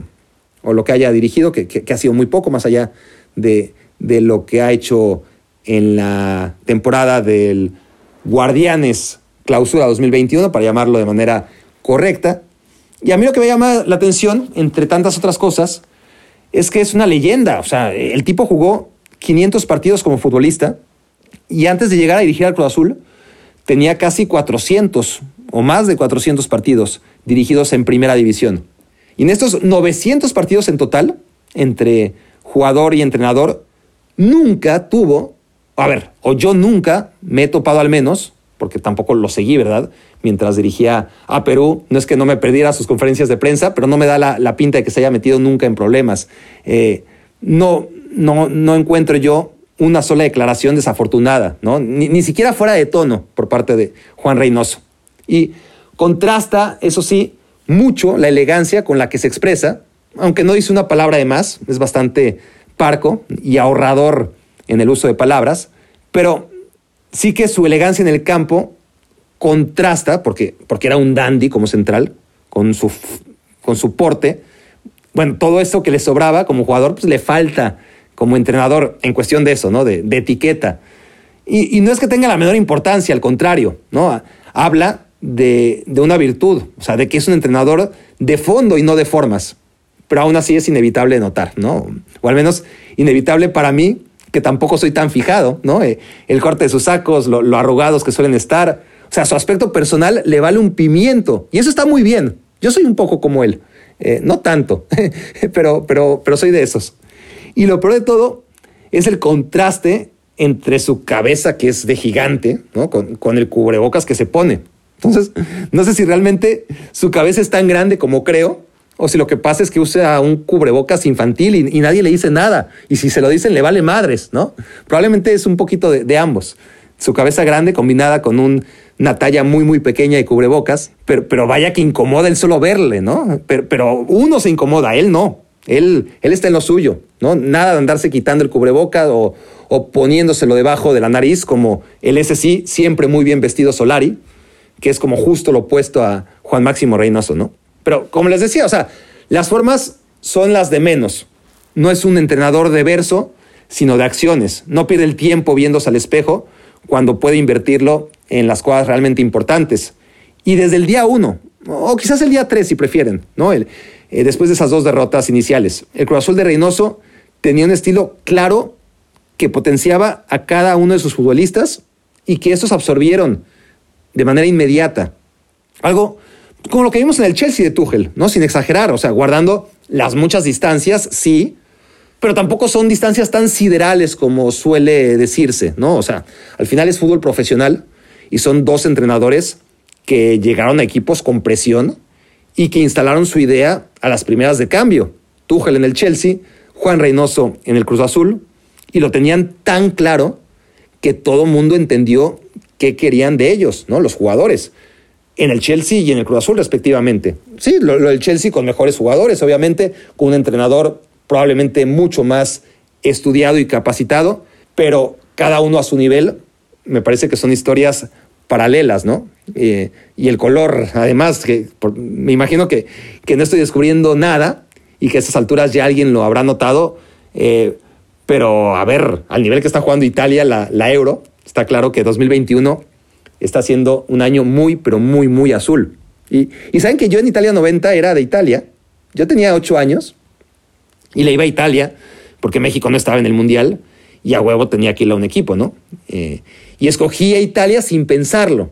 lo que haya dirigido, que, ha sido muy poco, más allá de, lo que ha hecho en la temporada del Guardianes Clausura 2021, para llamarlo de manera correcta. Y a mí lo que me llama la atención, entre tantas otras cosas, es que es una leyenda. O sea, el tipo jugó 500 partidos como futbolista y antes de llegar a dirigir al Cruz Azul tenía casi 400 o más de 400 partidos dirigidos en primera división. Y en estos 900 partidos en total, entre jugador y entrenador, nunca tuvo, a ver, o yo nunca me he topado al menos, porque tampoco lo seguí, ¿verdad? Mientras dirigía a Perú, no es que no me perdiera sus conferencias de prensa, pero no me da la, pinta de que se haya metido nunca en problemas. Eh, no, no, no encuentro yo una sola declaración desafortunada, ¿no? Ni, ni, siquiera fuera de tono por parte de Juan Reynoso. Y contrasta, eso sí, mucho la elegancia con la que se expresa, aunque no dice una palabra de más, es bastante parco y ahorrador en el uso de palabras, pero sí que su elegancia en el campo contrasta, porque, porque era un dandy como central, con su, con su porte. Bueno, todo eso que le sobraba como jugador, pues le falta como entrenador en cuestión de eso, ¿no? De, etiqueta. Y, y, no es que tenga la menor importancia, al contrario, ¿no? Habla de, de, una virtud, o sea, de que es un entrenador de fondo y no de formas. Pero aún así es inevitable notar, ¿no? O al menos inevitable para mí, que tampoco soy tan fijado, ¿no? Eh, el corte de sus sacos, lo, arrugados que suelen estar. O sea, su aspecto personal le vale un pimiento. Y eso está muy bien. Yo soy un poco como él. Eh, no tanto, pero, pero, pero soy de esos. Y lo peor de todo es el contraste entre su cabeza, que es de gigante, ¿no? con, con el cubrebocas que se pone. Entonces, no sé si realmente su cabeza es tan grande como creo, o si lo que pasa es que usa un cubrebocas infantil y, nadie le dice nada. Y si se lo dicen, le vale madres, ¿no? Probablemente es un poquito de, ambos. Su cabeza grande combinada con una talla muy, muy pequeña de cubrebocas, pero, pero vaya que incomoda el solo verle, ¿no? Pero, pero, uno se incomoda, él no. Él, él está en lo suyo, ¿no? Nada de andarse quitando el cubrebocas o, o poniéndoselo debajo de la nariz, como el ese sí, siempre muy bien vestido Solari que es como justo lo opuesto a Juan Máximo Reynoso, ¿no? Pero como les decía, o sea, las formas son las de menos. No es un entrenador de verso, sino de acciones. No pierde el tiempo viéndose al espejo cuando puede invertirlo en las cosas realmente importantes. Y desde el día uno, o quizás el día tres si prefieren, ¿no? El, eh, después de esas dos derrotas iniciales. El Cruz Azul de Reynoso tenía un estilo claro que potenciaba a cada uno de sus futbolistas y que estos absorbieron de manera inmediata. Algo como lo que vimos en el Chelsea de Tuchel, ¿no? Sin exagerar, o sea, guardando las muchas distancias, sí, pero tampoco son distancias tan siderales como suele decirse, ¿no? O sea, al final es fútbol profesional y son dos entrenadores que llegaron a equipos con presión y que instalaron su idea a las primeras de cambio. Tuchel en el Chelsea, Juan Reynoso en el Cruz Azul, y lo tenían tan claro que todo mundo entendió qué querían de ellos, ¿no? Los jugadores. En el Chelsea y en el Cruz Azul, respectivamente. Sí, lo, del Chelsea con mejores jugadores, obviamente, con un entrenador probablemente mucho más estudiado y capacitado, pero cada uno a su nivel. Me parece que son historias paralelas, ¿no? Eh, y el color, además, que me imagino que, que, no estoy descubriendo nada y que a esas alturas ya alguien lo habrá notado, eh, pero a ver, al nivel que está jugando Italia, la Euro, está claro que 2021 está siendo un año muy, pero muy, muy azul. Y, saben que yo en Italia 90 era de Italia. Yo tenía ocho años y le iba a Italia porque México no estaba en el Mundial y a huevo tenía que ir a un equipo, ¿no? Eh, y escogí a Italia sin pensarlo.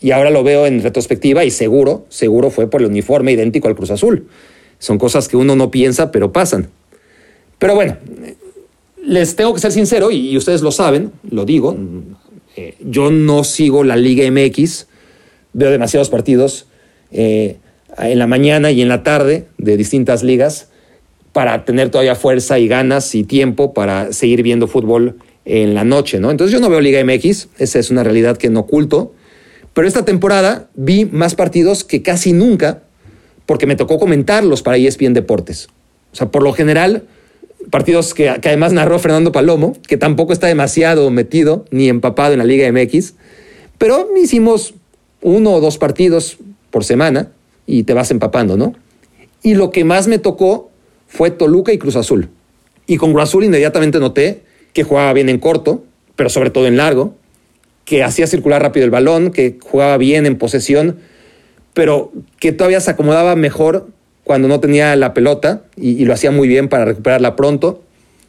Y ahora lo veo en retrospectiva y seguro, seguro fue por el uniforme idéntico al Cruz Azul. Son cosas que uno no piensa, pero pasan. Pero bueno, les tengo que ser sincero, y, ustedes lo saben, lo digo, eh, yo no sigo la Liga MX, veo demasiados partidos eh, en la mañana y en la tarde de distintas ligas para tener todavía fuerza y ganas y tiempo para seguir viendo fútbol en la noche, ¿no? Entonces yo no veo Liga MX, esa es una realidad que no oculto, pero esta temporada vi más partidos que casi nunca porque me tocó comentarlos para ESPN Deportes. O sea, por lo general partidos que, además narró Fernando Palomo, que tampoco está demasiado metido ni empapado en la Liga MX, pero hicimos uno o dos partidos por semana y te vas empapando, ¿no? Y lo que más me tocó fue Toluca y Cruz Azul. Y con Cruz Azul inmediatamente noté que jugaba bien en corto, pero sobre todo en largo, que hacía circular rápido el balón, que jugaba bien en posesión, pero que todavía se acomodaba mejor cuando no tenía la pelota y, lo hacía muy bien para recuperarla pronto.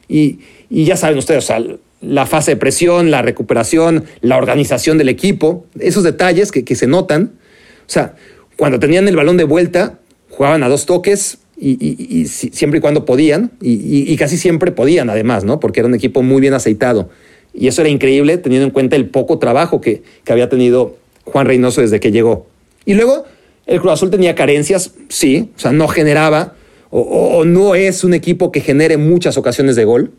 Y, ya saben ustedes, o sea, la fase de presión, la recuperación, la organización del equipo, esos detalles que, se notan. O sea, cuando tenían el balón de vuelta, jugaban a dos toques y, siempre y cuando podían, y, casi siempre podían además, ¿no? Porque era un equipo muy bien aceitado. Y eso era increíble teniendo en cuenta el poco trabajo que, que había tenido Juan Reynoso desde que llegó. Y luego el Cruz Azul tenía carencias, sí, o sea, no generaba o, no es un equipo que genere muchas ocasiones de gol,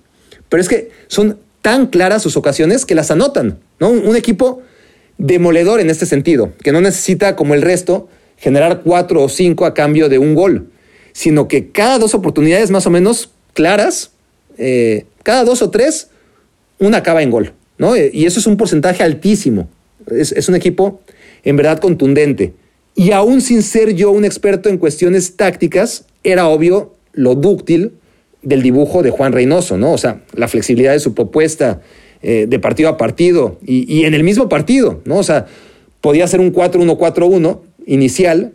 pero es que son tan claras sus ocasiones que las anotan, ¿no? Un, equipo demoledor en este sentido, que no necesita como el resto generar cuatro o cinco a cambio de un gol, sino que cada dos oportunidades más o menos claras, eh, cada dos o tres, una acaba en gol, ¿no? Y eso es un porcentaje altísimo. es un equipo en verdad contundente. Y aún sin ser yo un experto en cuestiones tácticas, era obvio lo dúctil del dibujo de Juan Reynoso, ¿no? O sea, la flexibilidad de su propuesta eh, de partido a partido y, en el mismo partido, ¿no? O sea, podía ser un 4-1-4-1 inicial,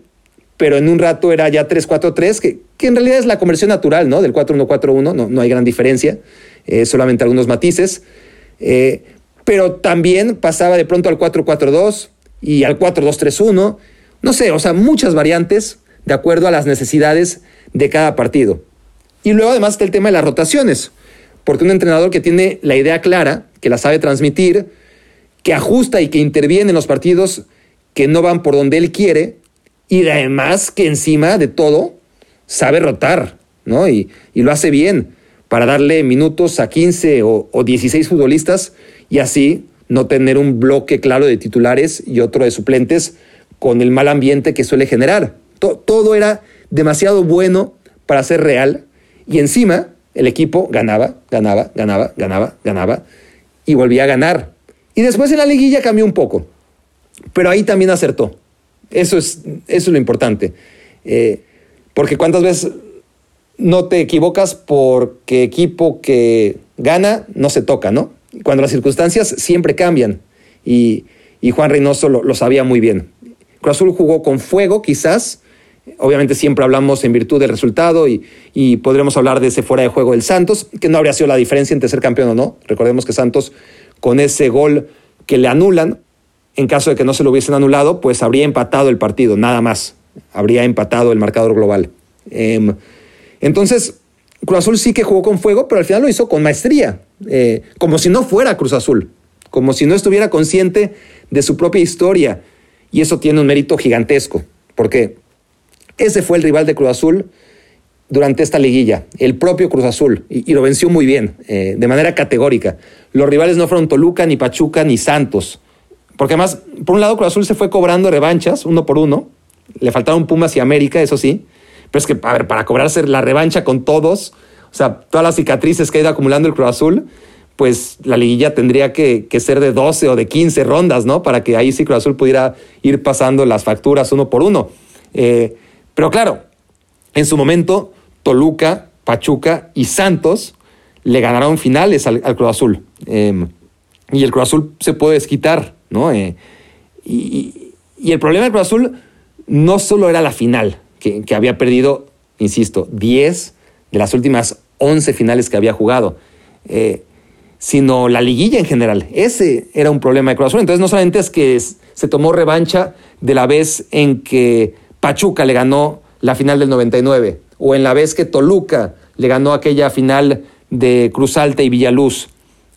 pero en un rato era ya 3-4-3, que, que, en realidad es la conversión natural, ¿no? Del 4-1-4-1, no, no hay gran diferencia, eh, solamente algunos matices. Eh, pero también pasaba de pronto al 4-4-2 y al 4-2-3-1 no sé, o sea, muchas variantes de acuerdo a las necesidades de cada partido. Y luego además está el tema de las rotaciones, porque un entrenador que tiene la idea clara, que la sabe transmitir, que ajusta y que interviene en los partidos que no van por donde él quiere, y además que encima de todo sabe rotar, ¿no? Y, lo hace bien para darle minutos a 15 o, o 16 futbolistas y así no tener un bloque claro de titulares y otro de suplentes con el mal ambiente que suele generar. todo era demasiado bueno para ser real y encima el equipo ganaba, ganaba, ganaba, ganaba, ganaba y volvía a ganar. Y después en la liguilla cambió un poco, pero ahí también acertó. Eso es, eso es lo importante. Eh, porque cuántas veces no te equivocas porque equipo que gana no se toca, ¿no? Cuando las circunstancias siempre cambian. Y, Juan Reynoso lo, sabía muy bien. Cruz Azul jugó con fuego, quizás. Obviamente siempre hablamos en virtud del resultado y, podremos hablar de ese fuera de juego del Santos, que no habría sido la diferencia entre ser campeón o no. Recordemos que Santos, con ese gol que le anulan, en caso de que no se lo hubiesen anulado, pues habría empatado el partido, nada más. Habría empatado el marcador global. Em, entonces, Cruz Azul sí que jugó con fuego, pero al final lo hizo con maestría, eh, como si no fuera Cruz Azul, como si no estuviera consciente de su propia historia y eso tiene un mérito gigantesco, porque ese fue el rival de Cruz Azul durante esta liguilla, el propio Cruz Azul, y, lo venció muy bien, eh, de manera categórica. Los rivales no fueron Toluca, ni Pachuca, ni Santos, porque además, por un lado, Cruz Azul se fue cobrando revanchas, uno por uno, le faltaron Pumas y América, eso sí, pero es que, a ver, para cobrarse la revancha con todos, o sea, todas las cicatrices que ha ido acumulando el Cruz Azul, pues la liguilla tendría que, ser de 12 o de 15 rondas, ¿no? Para que ahí sí Cruz Azul pudiera ir pasando las facturas uno por uno. Eh, pero claro, en su momento, Toluca, Pachuca y Santos le ganaron finales al, Cruz Azul. Em, y el Cruz Azul se puede desquitar, ¿no? Eh, y, el problema del Cruz Azul no solo era la final, que, había perdido, insisto, 10 de las últimas 11 finales que había jugado. Eh, sino la liguilla en general. Ese era un problema de Cruz Azul. Entonces no solamente es que se tomó revancha de la vez en que Pachuca le ganó la final del 99 o en la vez que Toluca le ganó aquella final de Cruz Alta y Villaluz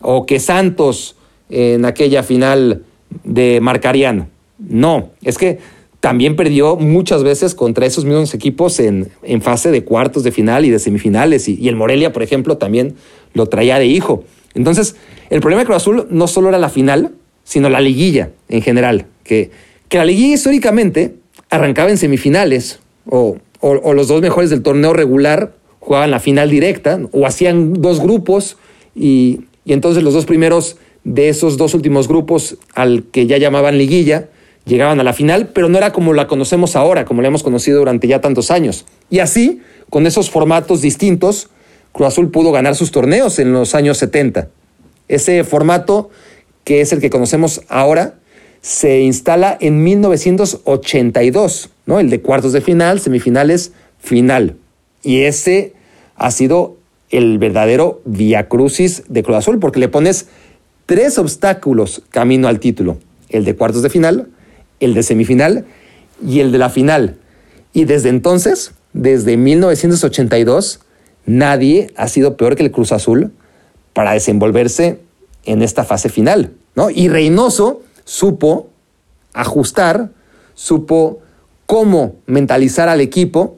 o que Santos en aquella final de Marcarián. No, es que también perdió muchas veces contra esos mismos equipos en, en fase de cuartos de final y de semifinales. Y, y el Morelia, por ejemplo, también lo traía de hijo. Entonces, el problema de Cruz Azul no solo era la final, sino la liguilla en general. Que, que la liguilla históricamente arrancaba en semifinales o, los dos mejores del torneo regular jugaban la final directa o hacían dos grupos y, y entonces los dos primeros de esos dos últimos grupos al que ya llamaban liguilla llegaban a la final, pero no era como la conocemos ahora, como la hemos conocido durante ya tantos años. Y así, con esos formatos distintos, Cruz Azul pudo ganar sus torneos en los años 70. Ese formato, que es el que conocemos ahora, se instala en 1982, ¿no? El de cuartos de final, semifinales, final. Y ese ha sido el verdadero via crucis de Cruz Azul, porque le pones tres obstáculos camino al título: el de cuartos de final, el de semifinal y el de la final. Y desde entonces desde 1982, nadie ha sido peor que el Cruz Azul para desenvolverse en esta fase final. ¿no? Y Reynoso supo ajustar, supo cómo mentalizar al equipo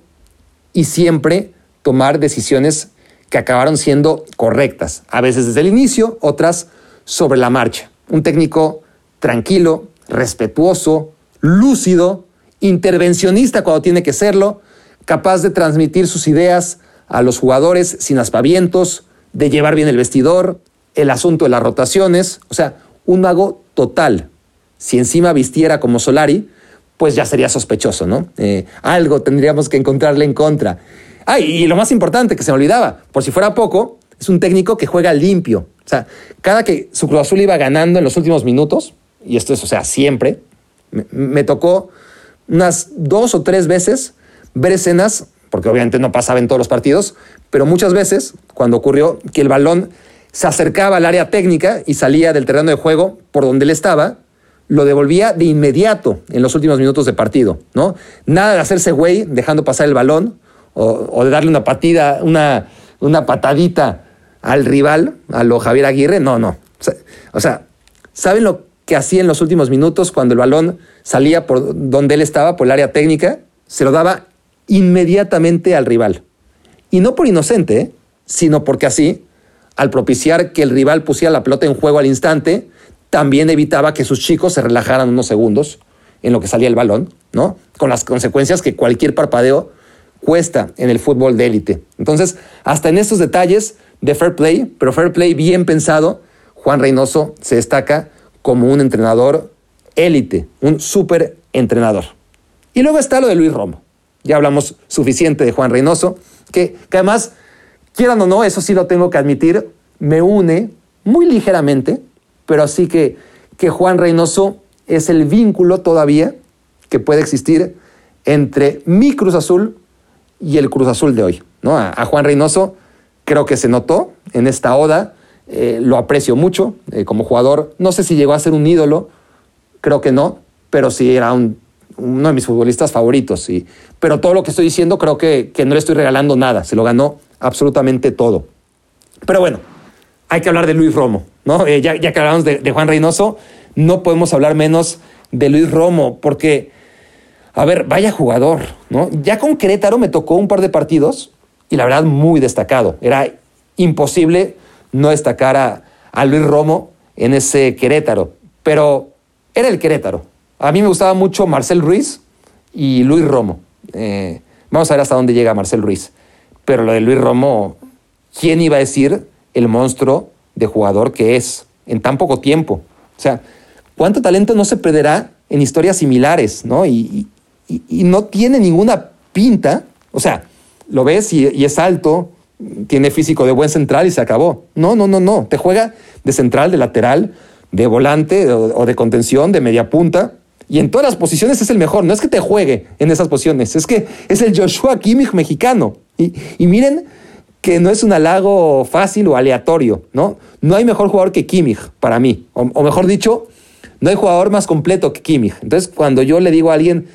y siempre tomar decisiones que acabaron siendo correctas, a veces desde el inicio, otras sobre la marcha. Un técnico tranquilo, respetuoso, lúcido, intervencionista cuando tiene que serlo, capaz de transmitir sus ideas a los jugadores sin aspavientos, de llevar bien el vestidor, el asunto de las rotaciones, o sea, un mago total. Si encima vistiera como Solari, pues ya sería sospechoso, ¿no? Eh, algo tendríamos que encontrarle en contra. Ah, y lo más importante que se me olvidaba, por si fuera poco, es un técnico que juega limpio. O sea, cada que su Cruz Azul iba ganando en los últimos minutos, y esto es, o sea, siempre, me, tocó unas dos o tres veces ver escenas, porque obviamente no pasaba en todos los partidos, pero muchas veces cuando ocurrió que el balón se acercaba al área técnica y salía del terreno de juego por donde él estaba, lo devolvía de inmediato en los últimos minutos de partido, ¿no? Nada de hacerse güey dejando pasar el balón o, de darle una patida, una, una patadita al rival, a lo Javier Aguirre, no, no. O sea, ¿saben lo que hacía en los últimos minutos cuando el balón salía por donde él estaba, por el área técnica? Se lo daba inmediatamente al rival. Y no por inocente, sino porque así, al propiciar que el rival pusiera la pelota en juego al instante, también evitaba que sus chicos se relajaran unos segundos en lo que salía el balón, ¿no? Con las consecuencias que cualquier parpadeo cuesta en el fútbol de élite. Entonces, hasta en estos detalles de fair play, pero fair play bien pensado, Juan Reynoso se destaca como un entrenador élite, un súper entrenador. Y luego está lo de Luis Romo. Ya hablamos suficiente de Juan Reynoso, que, además, quieran o no, eso sí lo tengo que admitir, me une muy ligeramente, pero sí que, que Juan Reynoso es el vínculo todavía que puede existir entre mi Cruz Azul y el Cruz Azul de hoy. ¿no? A, Juan Reynoso creo que se notó en esta oda, eh, lo aprecio mucho eh, como jugador. No sé si llegó a ser un ídolo, creo que no, pero sí era uno de mis futbolistas favoritos. Sí. Pero todo lo que estoy diciendo creo que, que no le estoy regalando nada, se lo ganó absolutamente todo. Pero bueno, hay que hablar de Luis Romo, ¿no? Eh, ya, que hablamos de, Juan Reynoso, no podemos hablar menos de Luis Romo, porque a ver, vaya jugador, ¿no? Ya con Querétaro me tocó un par de partidos y la verdad muy destacado. Era imposible no destacar a, Luis Romo en ese Querétaro, pero era el Querétaro. A mí me gustaba mucho Marcel Ruiz y Luis Romo. Eh, vamos a ver hasta dónde llega Marcel Ruiz. Pero lo de Luis Romo, ¿quién iba a decir el monstruo de jugador que es en tan poco tiempo? O sea, ¿cuánto talento no se perderá en historias similares, ¿no? Y, y, no tiene ninguna pinta. O sea, lo ves y, es alto, tiene físico de buen central y se acabó. No, no, no, no. Te juega de central, de lateral, de volante o, de contención, de media punta. Y en todas las posiciones es el mejor. No es que te juegue en esas posiciones, es que es el Joshua Kimmich mexicano. Y, miren que no es un halago fácil o aleatorio, ¿no? No hay mejor jugador que Kimmich para mí. O, o mejor dicho, no hay jugador más completo que Kimmich. Entonces, cuando yo le digo a alguien,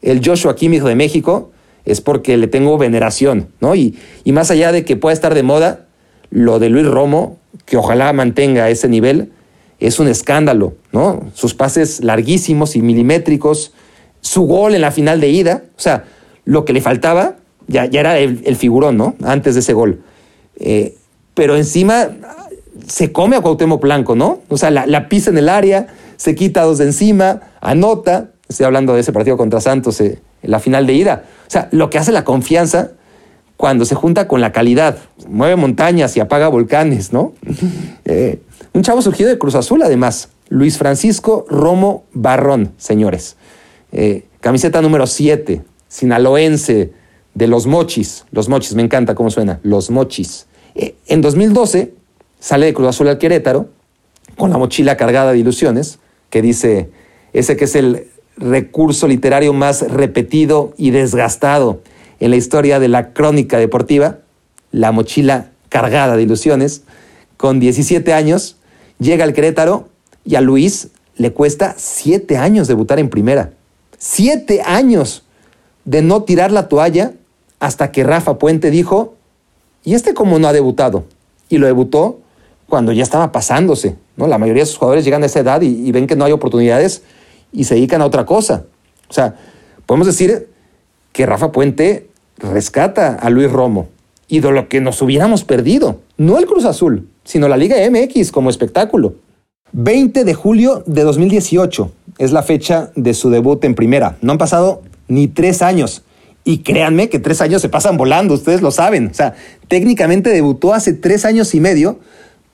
el Joshua Kimmich de México, es porque le tengo veneración, ¿no? Y, y más allá de que pueda estar de moda, lo de Luis Romo, que ojalá mantenga ese nivel, es un escándalo, ¿no? Sus pases larguísimos y milimétricos, su gol en la final de ida, o sea, lo que le faltaba ya, ya era el, figurón, ¿no? Antes de ese gol. Eh, pero encima se come a Cuauhtémoc Blanco, ¿no? O sea, la, pisa en el área, se quita dos de encima, anota, Estoy hablando de ese partido contra Santos eh, en la final de ida. O sea, lo que hace la confianza cuando se junta con la calidad. Mueve montañas y apaga volcanes, ¿no? Eh, un chavo surgido de Cruz Azul, además. Luis Francisco Romo Barrón, señores. Eh, camiseta número 7, sinaloense de Los Mochis. Los Mochis, me encanta cómo suena. Los Mochis. en 2012 sale de Cruz Azul al Querétaro con la mochila cargada de ilusiones, que dice, ese que es el recurso literario más repetido y desgastado en la historia de la crónica deportiva, La mochila cargada de ilusiones. Con 17 años llega al Querétaro y a Luis le cuesta 7 años debutar en primera. 7 años de no tirar la toalla hasta que Rafa Puente dijo, ¿y este cómo no ha debutado? Y lo debutó cuando ya estaba pasándose. ¿no? La mayoría de sus jugadores llegan a esa edad y, y ven que no hay oportunidades y se dedican a otra cosa. O sea, podemos decir que Rafa Puente rescata a Luis Romo y de lo que nos hubiéramos perdido. No el Cruz Azul, sino la Liga MX como espectáculo. 20 de julio de 2018 es la fecha de su debut en primera. No han pasado ni tres años. Y créanme que tres años se pasan volando, ustedes lo saben. O sea, técnicamente debutó hace tres años y medio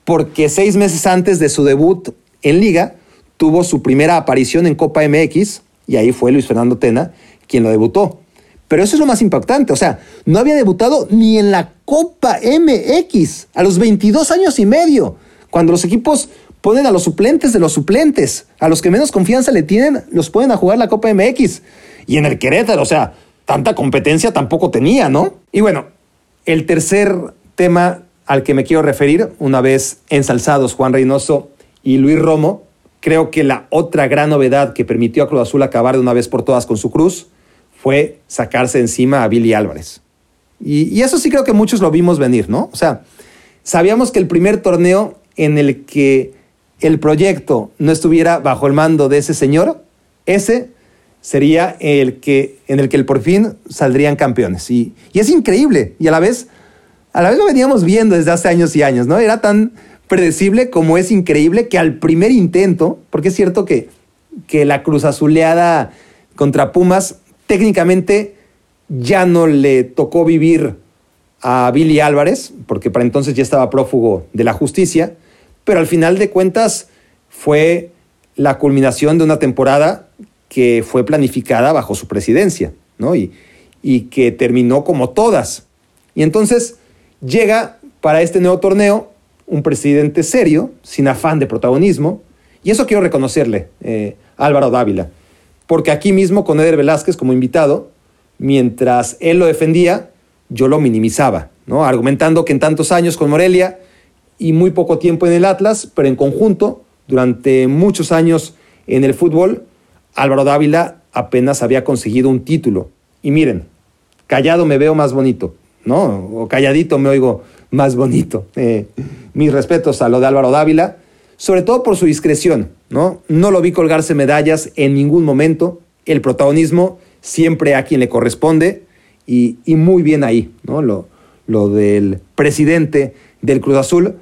porque seis meses antes de su debut en liga tuvo su primera aparición en Copa MX y ahí fue Luis Fernando Tena quien lo debutó. Pero eso es lo más impactante, o sea, no había debutado ni en la Copa MX a los 22 años y medio, cuando los equipos ponen a los suplentes de los suplentes, a los que menos confianza le tienen, los pueden a jugar la Copa MX. Y en el Querétaro, o sea, tanta competencia tampoco tenía, ¿no? Y bueno, el tercer tema al que me quiero referir, una vez ensalzados Juan Reynoso y Luis Romo, creo que la otra gran novedad que permitió a Cruz Azul acabar de una vez por todas con su cruz fue sacarse encima a Billy Álvarez. Y, eso sí creo que muchos lo vimos venir, ¿no? O sea, sabíamos que el primer torneo en el que el proyecto no estuviera bajo el mando de ese señor, ese sería el que, en el que el por fin saldrían campeones. Y, y es increíble. Y a la vez, a la vez lo veníamos viendo desde hace años y años, ¿no? Era tan predecible como es increíble que al primer intento, porque es cierto que, que la cruz azuleada contra Pumas técnicamente ya no le tocó vivir a Billy Álvarez, porque para entonces ya estaba prófugo de la justicia, pero al final de cuentas fue la culminación de una temporada que fue planificada bajo su presidencia, ¿no? Y, y que terminó como todas. Y entonces llega para este nuevo torneo un presidente serio, sin afán de protagonismo, y eso quiero reconocerle, eh, Álvaro Dávila porque aquí mismo con Eder Velázquez como invitado, mientras él lo defendía, yo lo minimizaba, ¿no? argumentando que en tantos años con Morelia y muy poco tiempo en el Atlas, pero en conjunto, durante muchos años en el fútbol, Álvaro Dávila apenas había conseguido un título. Y miren, callado me veo más bonito, ¿no? O calladito me oigo más bonito. Eh, mis respetos a lo de Álvaro Dávila, sobre todo por su discreción, ¿no? No lo vi colgarse medallas en ningún momento. El protagonismo siempre a quien le corresponde y, muy bien ahí, ¿no? Lo, lo, del presidente del Cruz Azul,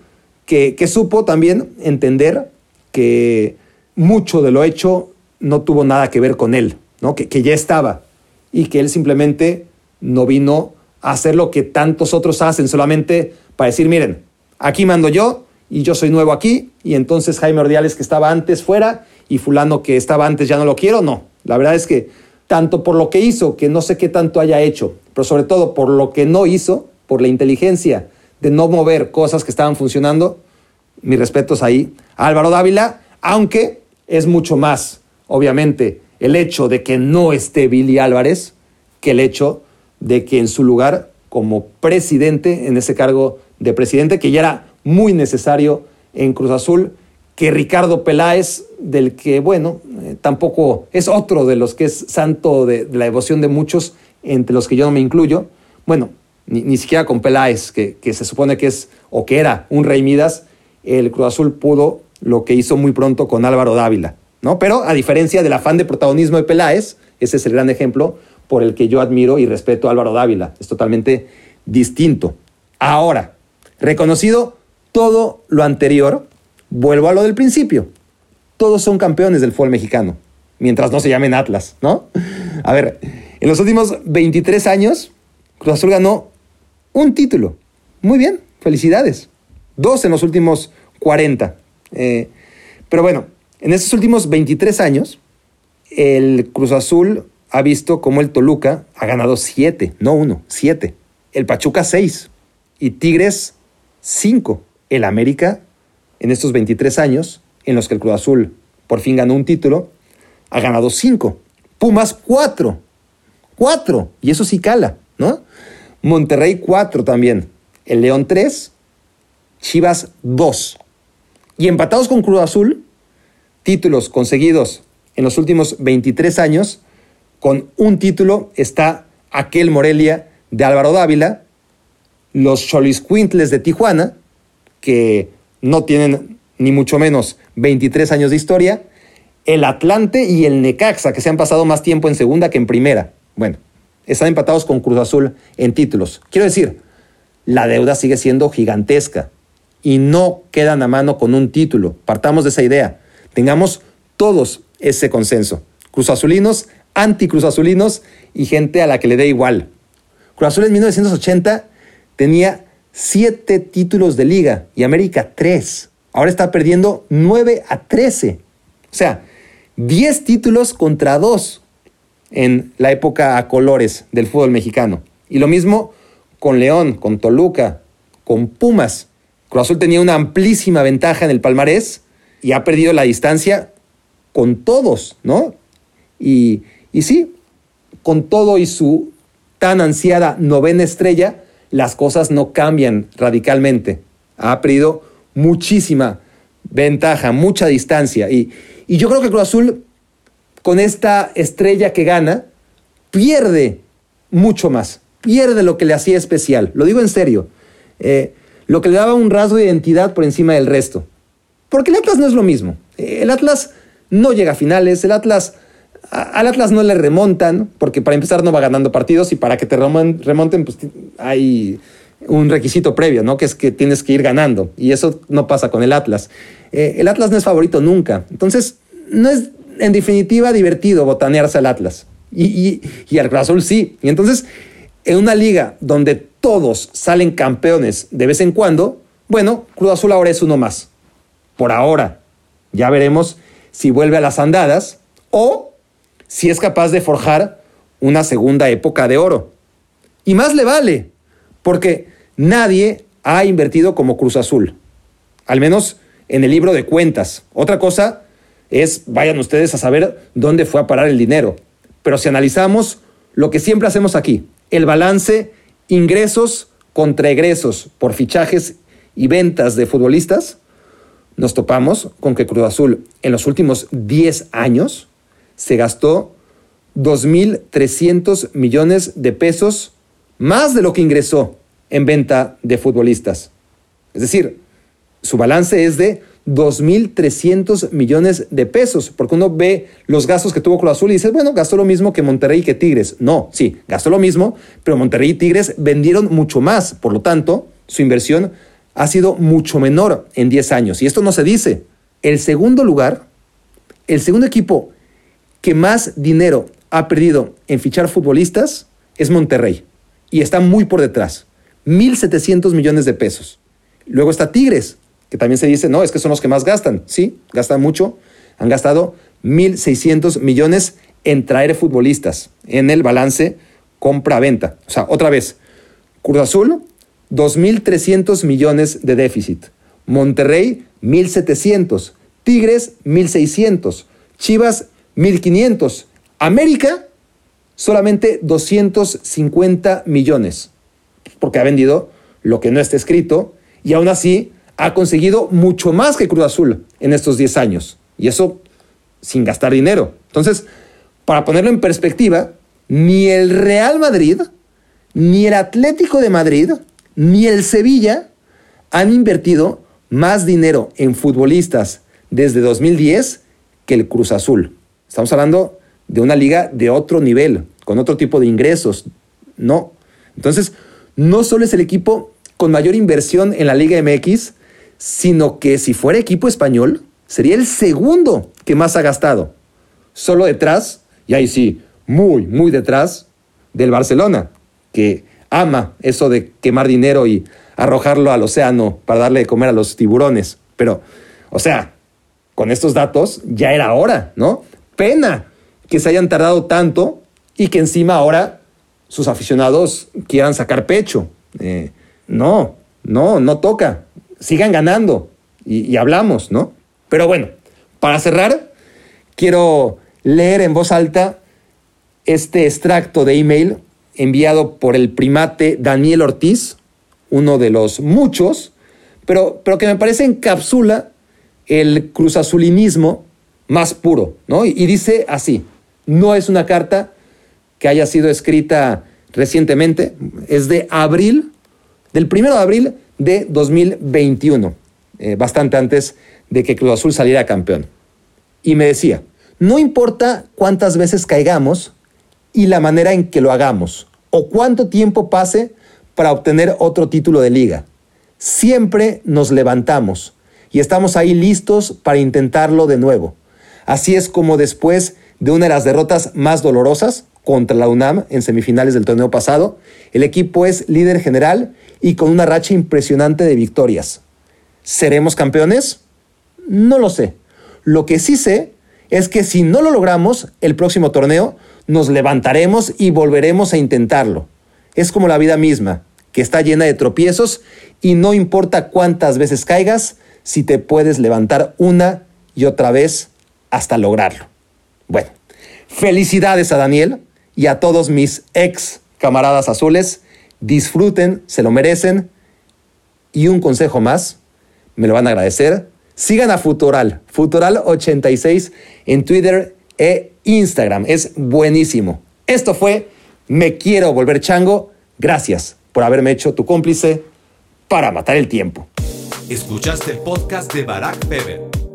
que, supo también entender que mucho de lo hecho no tuvo nada que ver con él, ¿no? que, que ya estaba y que él simplemente no vino a hacer lo que tantos otros hacen solamente para decir, miren, aquí mando yo, y yo soy nuevo aquí y entonces Jaime Ordiales que estaba antes fuera y fulano que estaba antes ya no lo quiero, no. La verdad es que tanto por lo que hizo, que no sé qué tanto haya hecho, pero sobre todo por lo que no hizo, por la inteligencia de no mover cosas que estaban funcionando, mis respetos ahí. Álvaro Dávila, aunque es mucho más, obviamente, el hecho de que no esté Billy Álvarez que el hecho de que en su lugar, como presidente, en ese cargo de presidente, que ya era muy necesario en Cruz Azul, que Ricardo Peláez, del que, bueno, eh, tampoco es otro de los que es santo de, la devoción de muchos, entre los que yo no me incluyo. Bueno, ni, siquiera con Peláez, que, que, se supone que es o que era un rey Midas, el Cruz Azul pudo lo que hizo muy pronto con Álvaro Dávila, ¿no? Pero a diferencia del afán de protagonismo de Peláez, ese es el gran ejemplo por el que yo admiro y respeto a Álvaro Dávila. Es totalmente distinto. Ahora, reconocido todo lo anterior, vuelvo a lo del principio. Todos son campeones del fútbol mexicano, mientras no se llamen Atlas, ¿no? A ver, en los últimos 23 años, Cruz Azul ganó un título. Muy bien, felicidades. Dos en los últimos 40. Eh, pero bueno, en estos últimos 23 años, el Cruz Azul ha visto como el Toluca ha ganado siete, no uno, siete. El Pachuca seis y Tigres cinco el América, en estos 23 años, en los que el Cruz Azul por fin ganó un título, ha ganado 5. Pumas 4. 4. Y eso sí cala, ¿no? Monterrey 4 también. El León 3. Chivas 2. Y empatados con Cruz Azul, títulos conseguidos en los últimos 23 años, con un título está aquel Morelia de Álvaro Dávila, los Quintles de Tijuana, que no tienen ni mucho menos 23 años de historia, el Atlante y el Necaxa, que se han pasado más tiempo en segunda que en primera. Bueno, están empatados con Cruz Azul en títulos. Quiero decir, la deuda sigue siendo gigantesca y no quedan a mano con un título. Partamos de esa idea. Tengamos todos ese consenso. Cruz Azulinos, anti-Cruz Azulinos y gente a la que le dé igual. Cruz Azul en 1980 tenía siete títulos de liga y América tres. Ahora está perdiendo 9 a 13. O sea, 10 títulos contra 2 en la época a colores del fútbol mexicano. Y lo mismo con León, con Toluca, con Pumas. Cruz Azul tenía una amplísima ventaja en el palmarés y ha perdido la distancia con todos, ¿no? Y, y sí, con todo y su tan ansiada novena estrella, las cosas no cambian radicalmente. Ha perdido muchísima ventaja, mucha distancia. Y, y yo creo que Cruz Azul, con esta estrella que gana, pierde mucho más. Pierde lo que le hacía especial. Lo digo en serio. Eh, lo que le daba un rasgo de identidad por encima del resto. Porque el Atlas no es lo mismo. El Atlas no llega a finales. El Atlas. Al Atlas no le remontan, porque para empezar no va ganando partidos y para que te remonten, pues hay un requisito previo, ¿no? Que es que tienes que ir ganando. Y eso no pasa con el Atlas. Eh, el Atlas no es favorito nunca. Entonces, no es en definitiva divertido botanearse al Atlas. Y, y, al Cruz Azul sí. Y entonces, en una liga donde todos salen campeones de vez en cuando, bueno, Cruz Azul ahora es uno más. Por ahora. Ya veremos si vuelve a las andadas o si es capaz de forjar una segunda época de oro. Y más le vale, porque nadie ha invertido como Cruz Azul, al menos en el libro de cuentas. Otra cosa es, vayan ustedes a saber dónde fue a parar el dinero. Pero si analizamos lo que siempre hacemos aquí, el balance ingresos contra egresos por fichajes y ventas de futbolistas, nos topamos con que Cruz Azul en los últimos 10 años se gastó 2.300 millones de pesos más de lo que ingresó en venta de futbolistas. Es decir, su balance es de 2.300 millones de pesos, porque uno ve los gastos que tuvo Cruz Azul y dice, bueno, gastó lo mismo que Monterrey y que Tigres. No, sí, gastó lo mismo, pero Monterrey y Tigres vendieron mucho más, por lo tanto, su inversión ha sido mucho menor en 10 años. Y esto no se dice. El segundo lugar, el segundo equipo que más dinero ha perdido en fichar futbolistas es Monterrey y está muy por detrás. 1.700 millones de pesos. Luego está Tigres, que también se dice, no, es que son los que más gastan. Sí, gastan mucho. Han gastado 1.600 millones en traer futbolistas en el balance compra-venta. O sea, otra vez, Cruz Azul, 2.300 millones de déficit. Monterrey, 1.700. Tigres, 1.600. Chivas, 1.500. América, solamente 250 millones, porque ha vendido lo que no está escrito y aún así ha conseguido mucho más que Cruz Azul en estos 10 años. Y eso sin gastar dinero. Entonces, para ponerlo en perspectiva, ni el Real Madrid, ni el Atlético de Madrid, ni el Sevilla han invertido más dinero en futbolistas desde 2010 que el Cruz Azul. Estamos hablando de una liga de otro nivel, con otro tipo de ingresos. No. Entonces, no solo es el equipo con mayor inversión en la Liga MX, sino que si fuera equipo español, sería el segundo que más ha gastado. Solo detrás, y ahí sí, muy, muy detrás del Barcelona, que ama eso de quemar dinero y arrojarlo al océano para darle de comer a los tiburones. Pero, o sea, con estos datos ya era hora, ¿no? Pena que se hayan tardado tanto y que encima ahora sus aficionados quieran sacar pecho. Eh, no, no, no toca. Sigan ganando y, hablamos, ¿no? Pero bueno, para cerrar, quiero leer en voz alta este extracto de email enviado por el primate Daniel Ortiz, uno de los muchos, pero, pero que me parece encapsula el cruzazulinismo más puro, ¿no? y dice así, no es una carta que haya sido escrita recientemente, es de abril, del 1 de abril de 2021, eh, bastante antes de que Cruz Azul saliera campeón. Y me decía, no importa cuántas veces caigamos y la manera en que lo hagamos, o cuánto tiempo pase para obtener otro título de liga. Siempre nos levantamos y estamos ahí listos para intentarlo de nuevo. Así es como después de una de las derrotas más dolorosas contra la UNAM en semifinales del torneo pasado, el equipo es líder general y con una racha impresionante de victorias. ¿Seremos campeones? No lo sé. Lo que sí sé es que si no lo logramos, el próximo torneo nos levantaremos y volveremos a intentarlo. Es como la vida misma, que está llena de tropiezos y no importa cuántas veces caigas, si te puedes levantar una y otra vez hasta lograrlo. Bueno, felicidades a Daniel y a todos mis ex camaradas azules. Disfruten, se lo merecen. Y un consejo más, me lo van a agradecer. Sigan a Futural, Futural86 en Twitter e Instagram. Es buenísimo. Esto fue Me Quiero Volver Chango. Gracias por haberme hecho tu cómplice para matar el tiempo. Escuchaste el podcast de Barack Feber.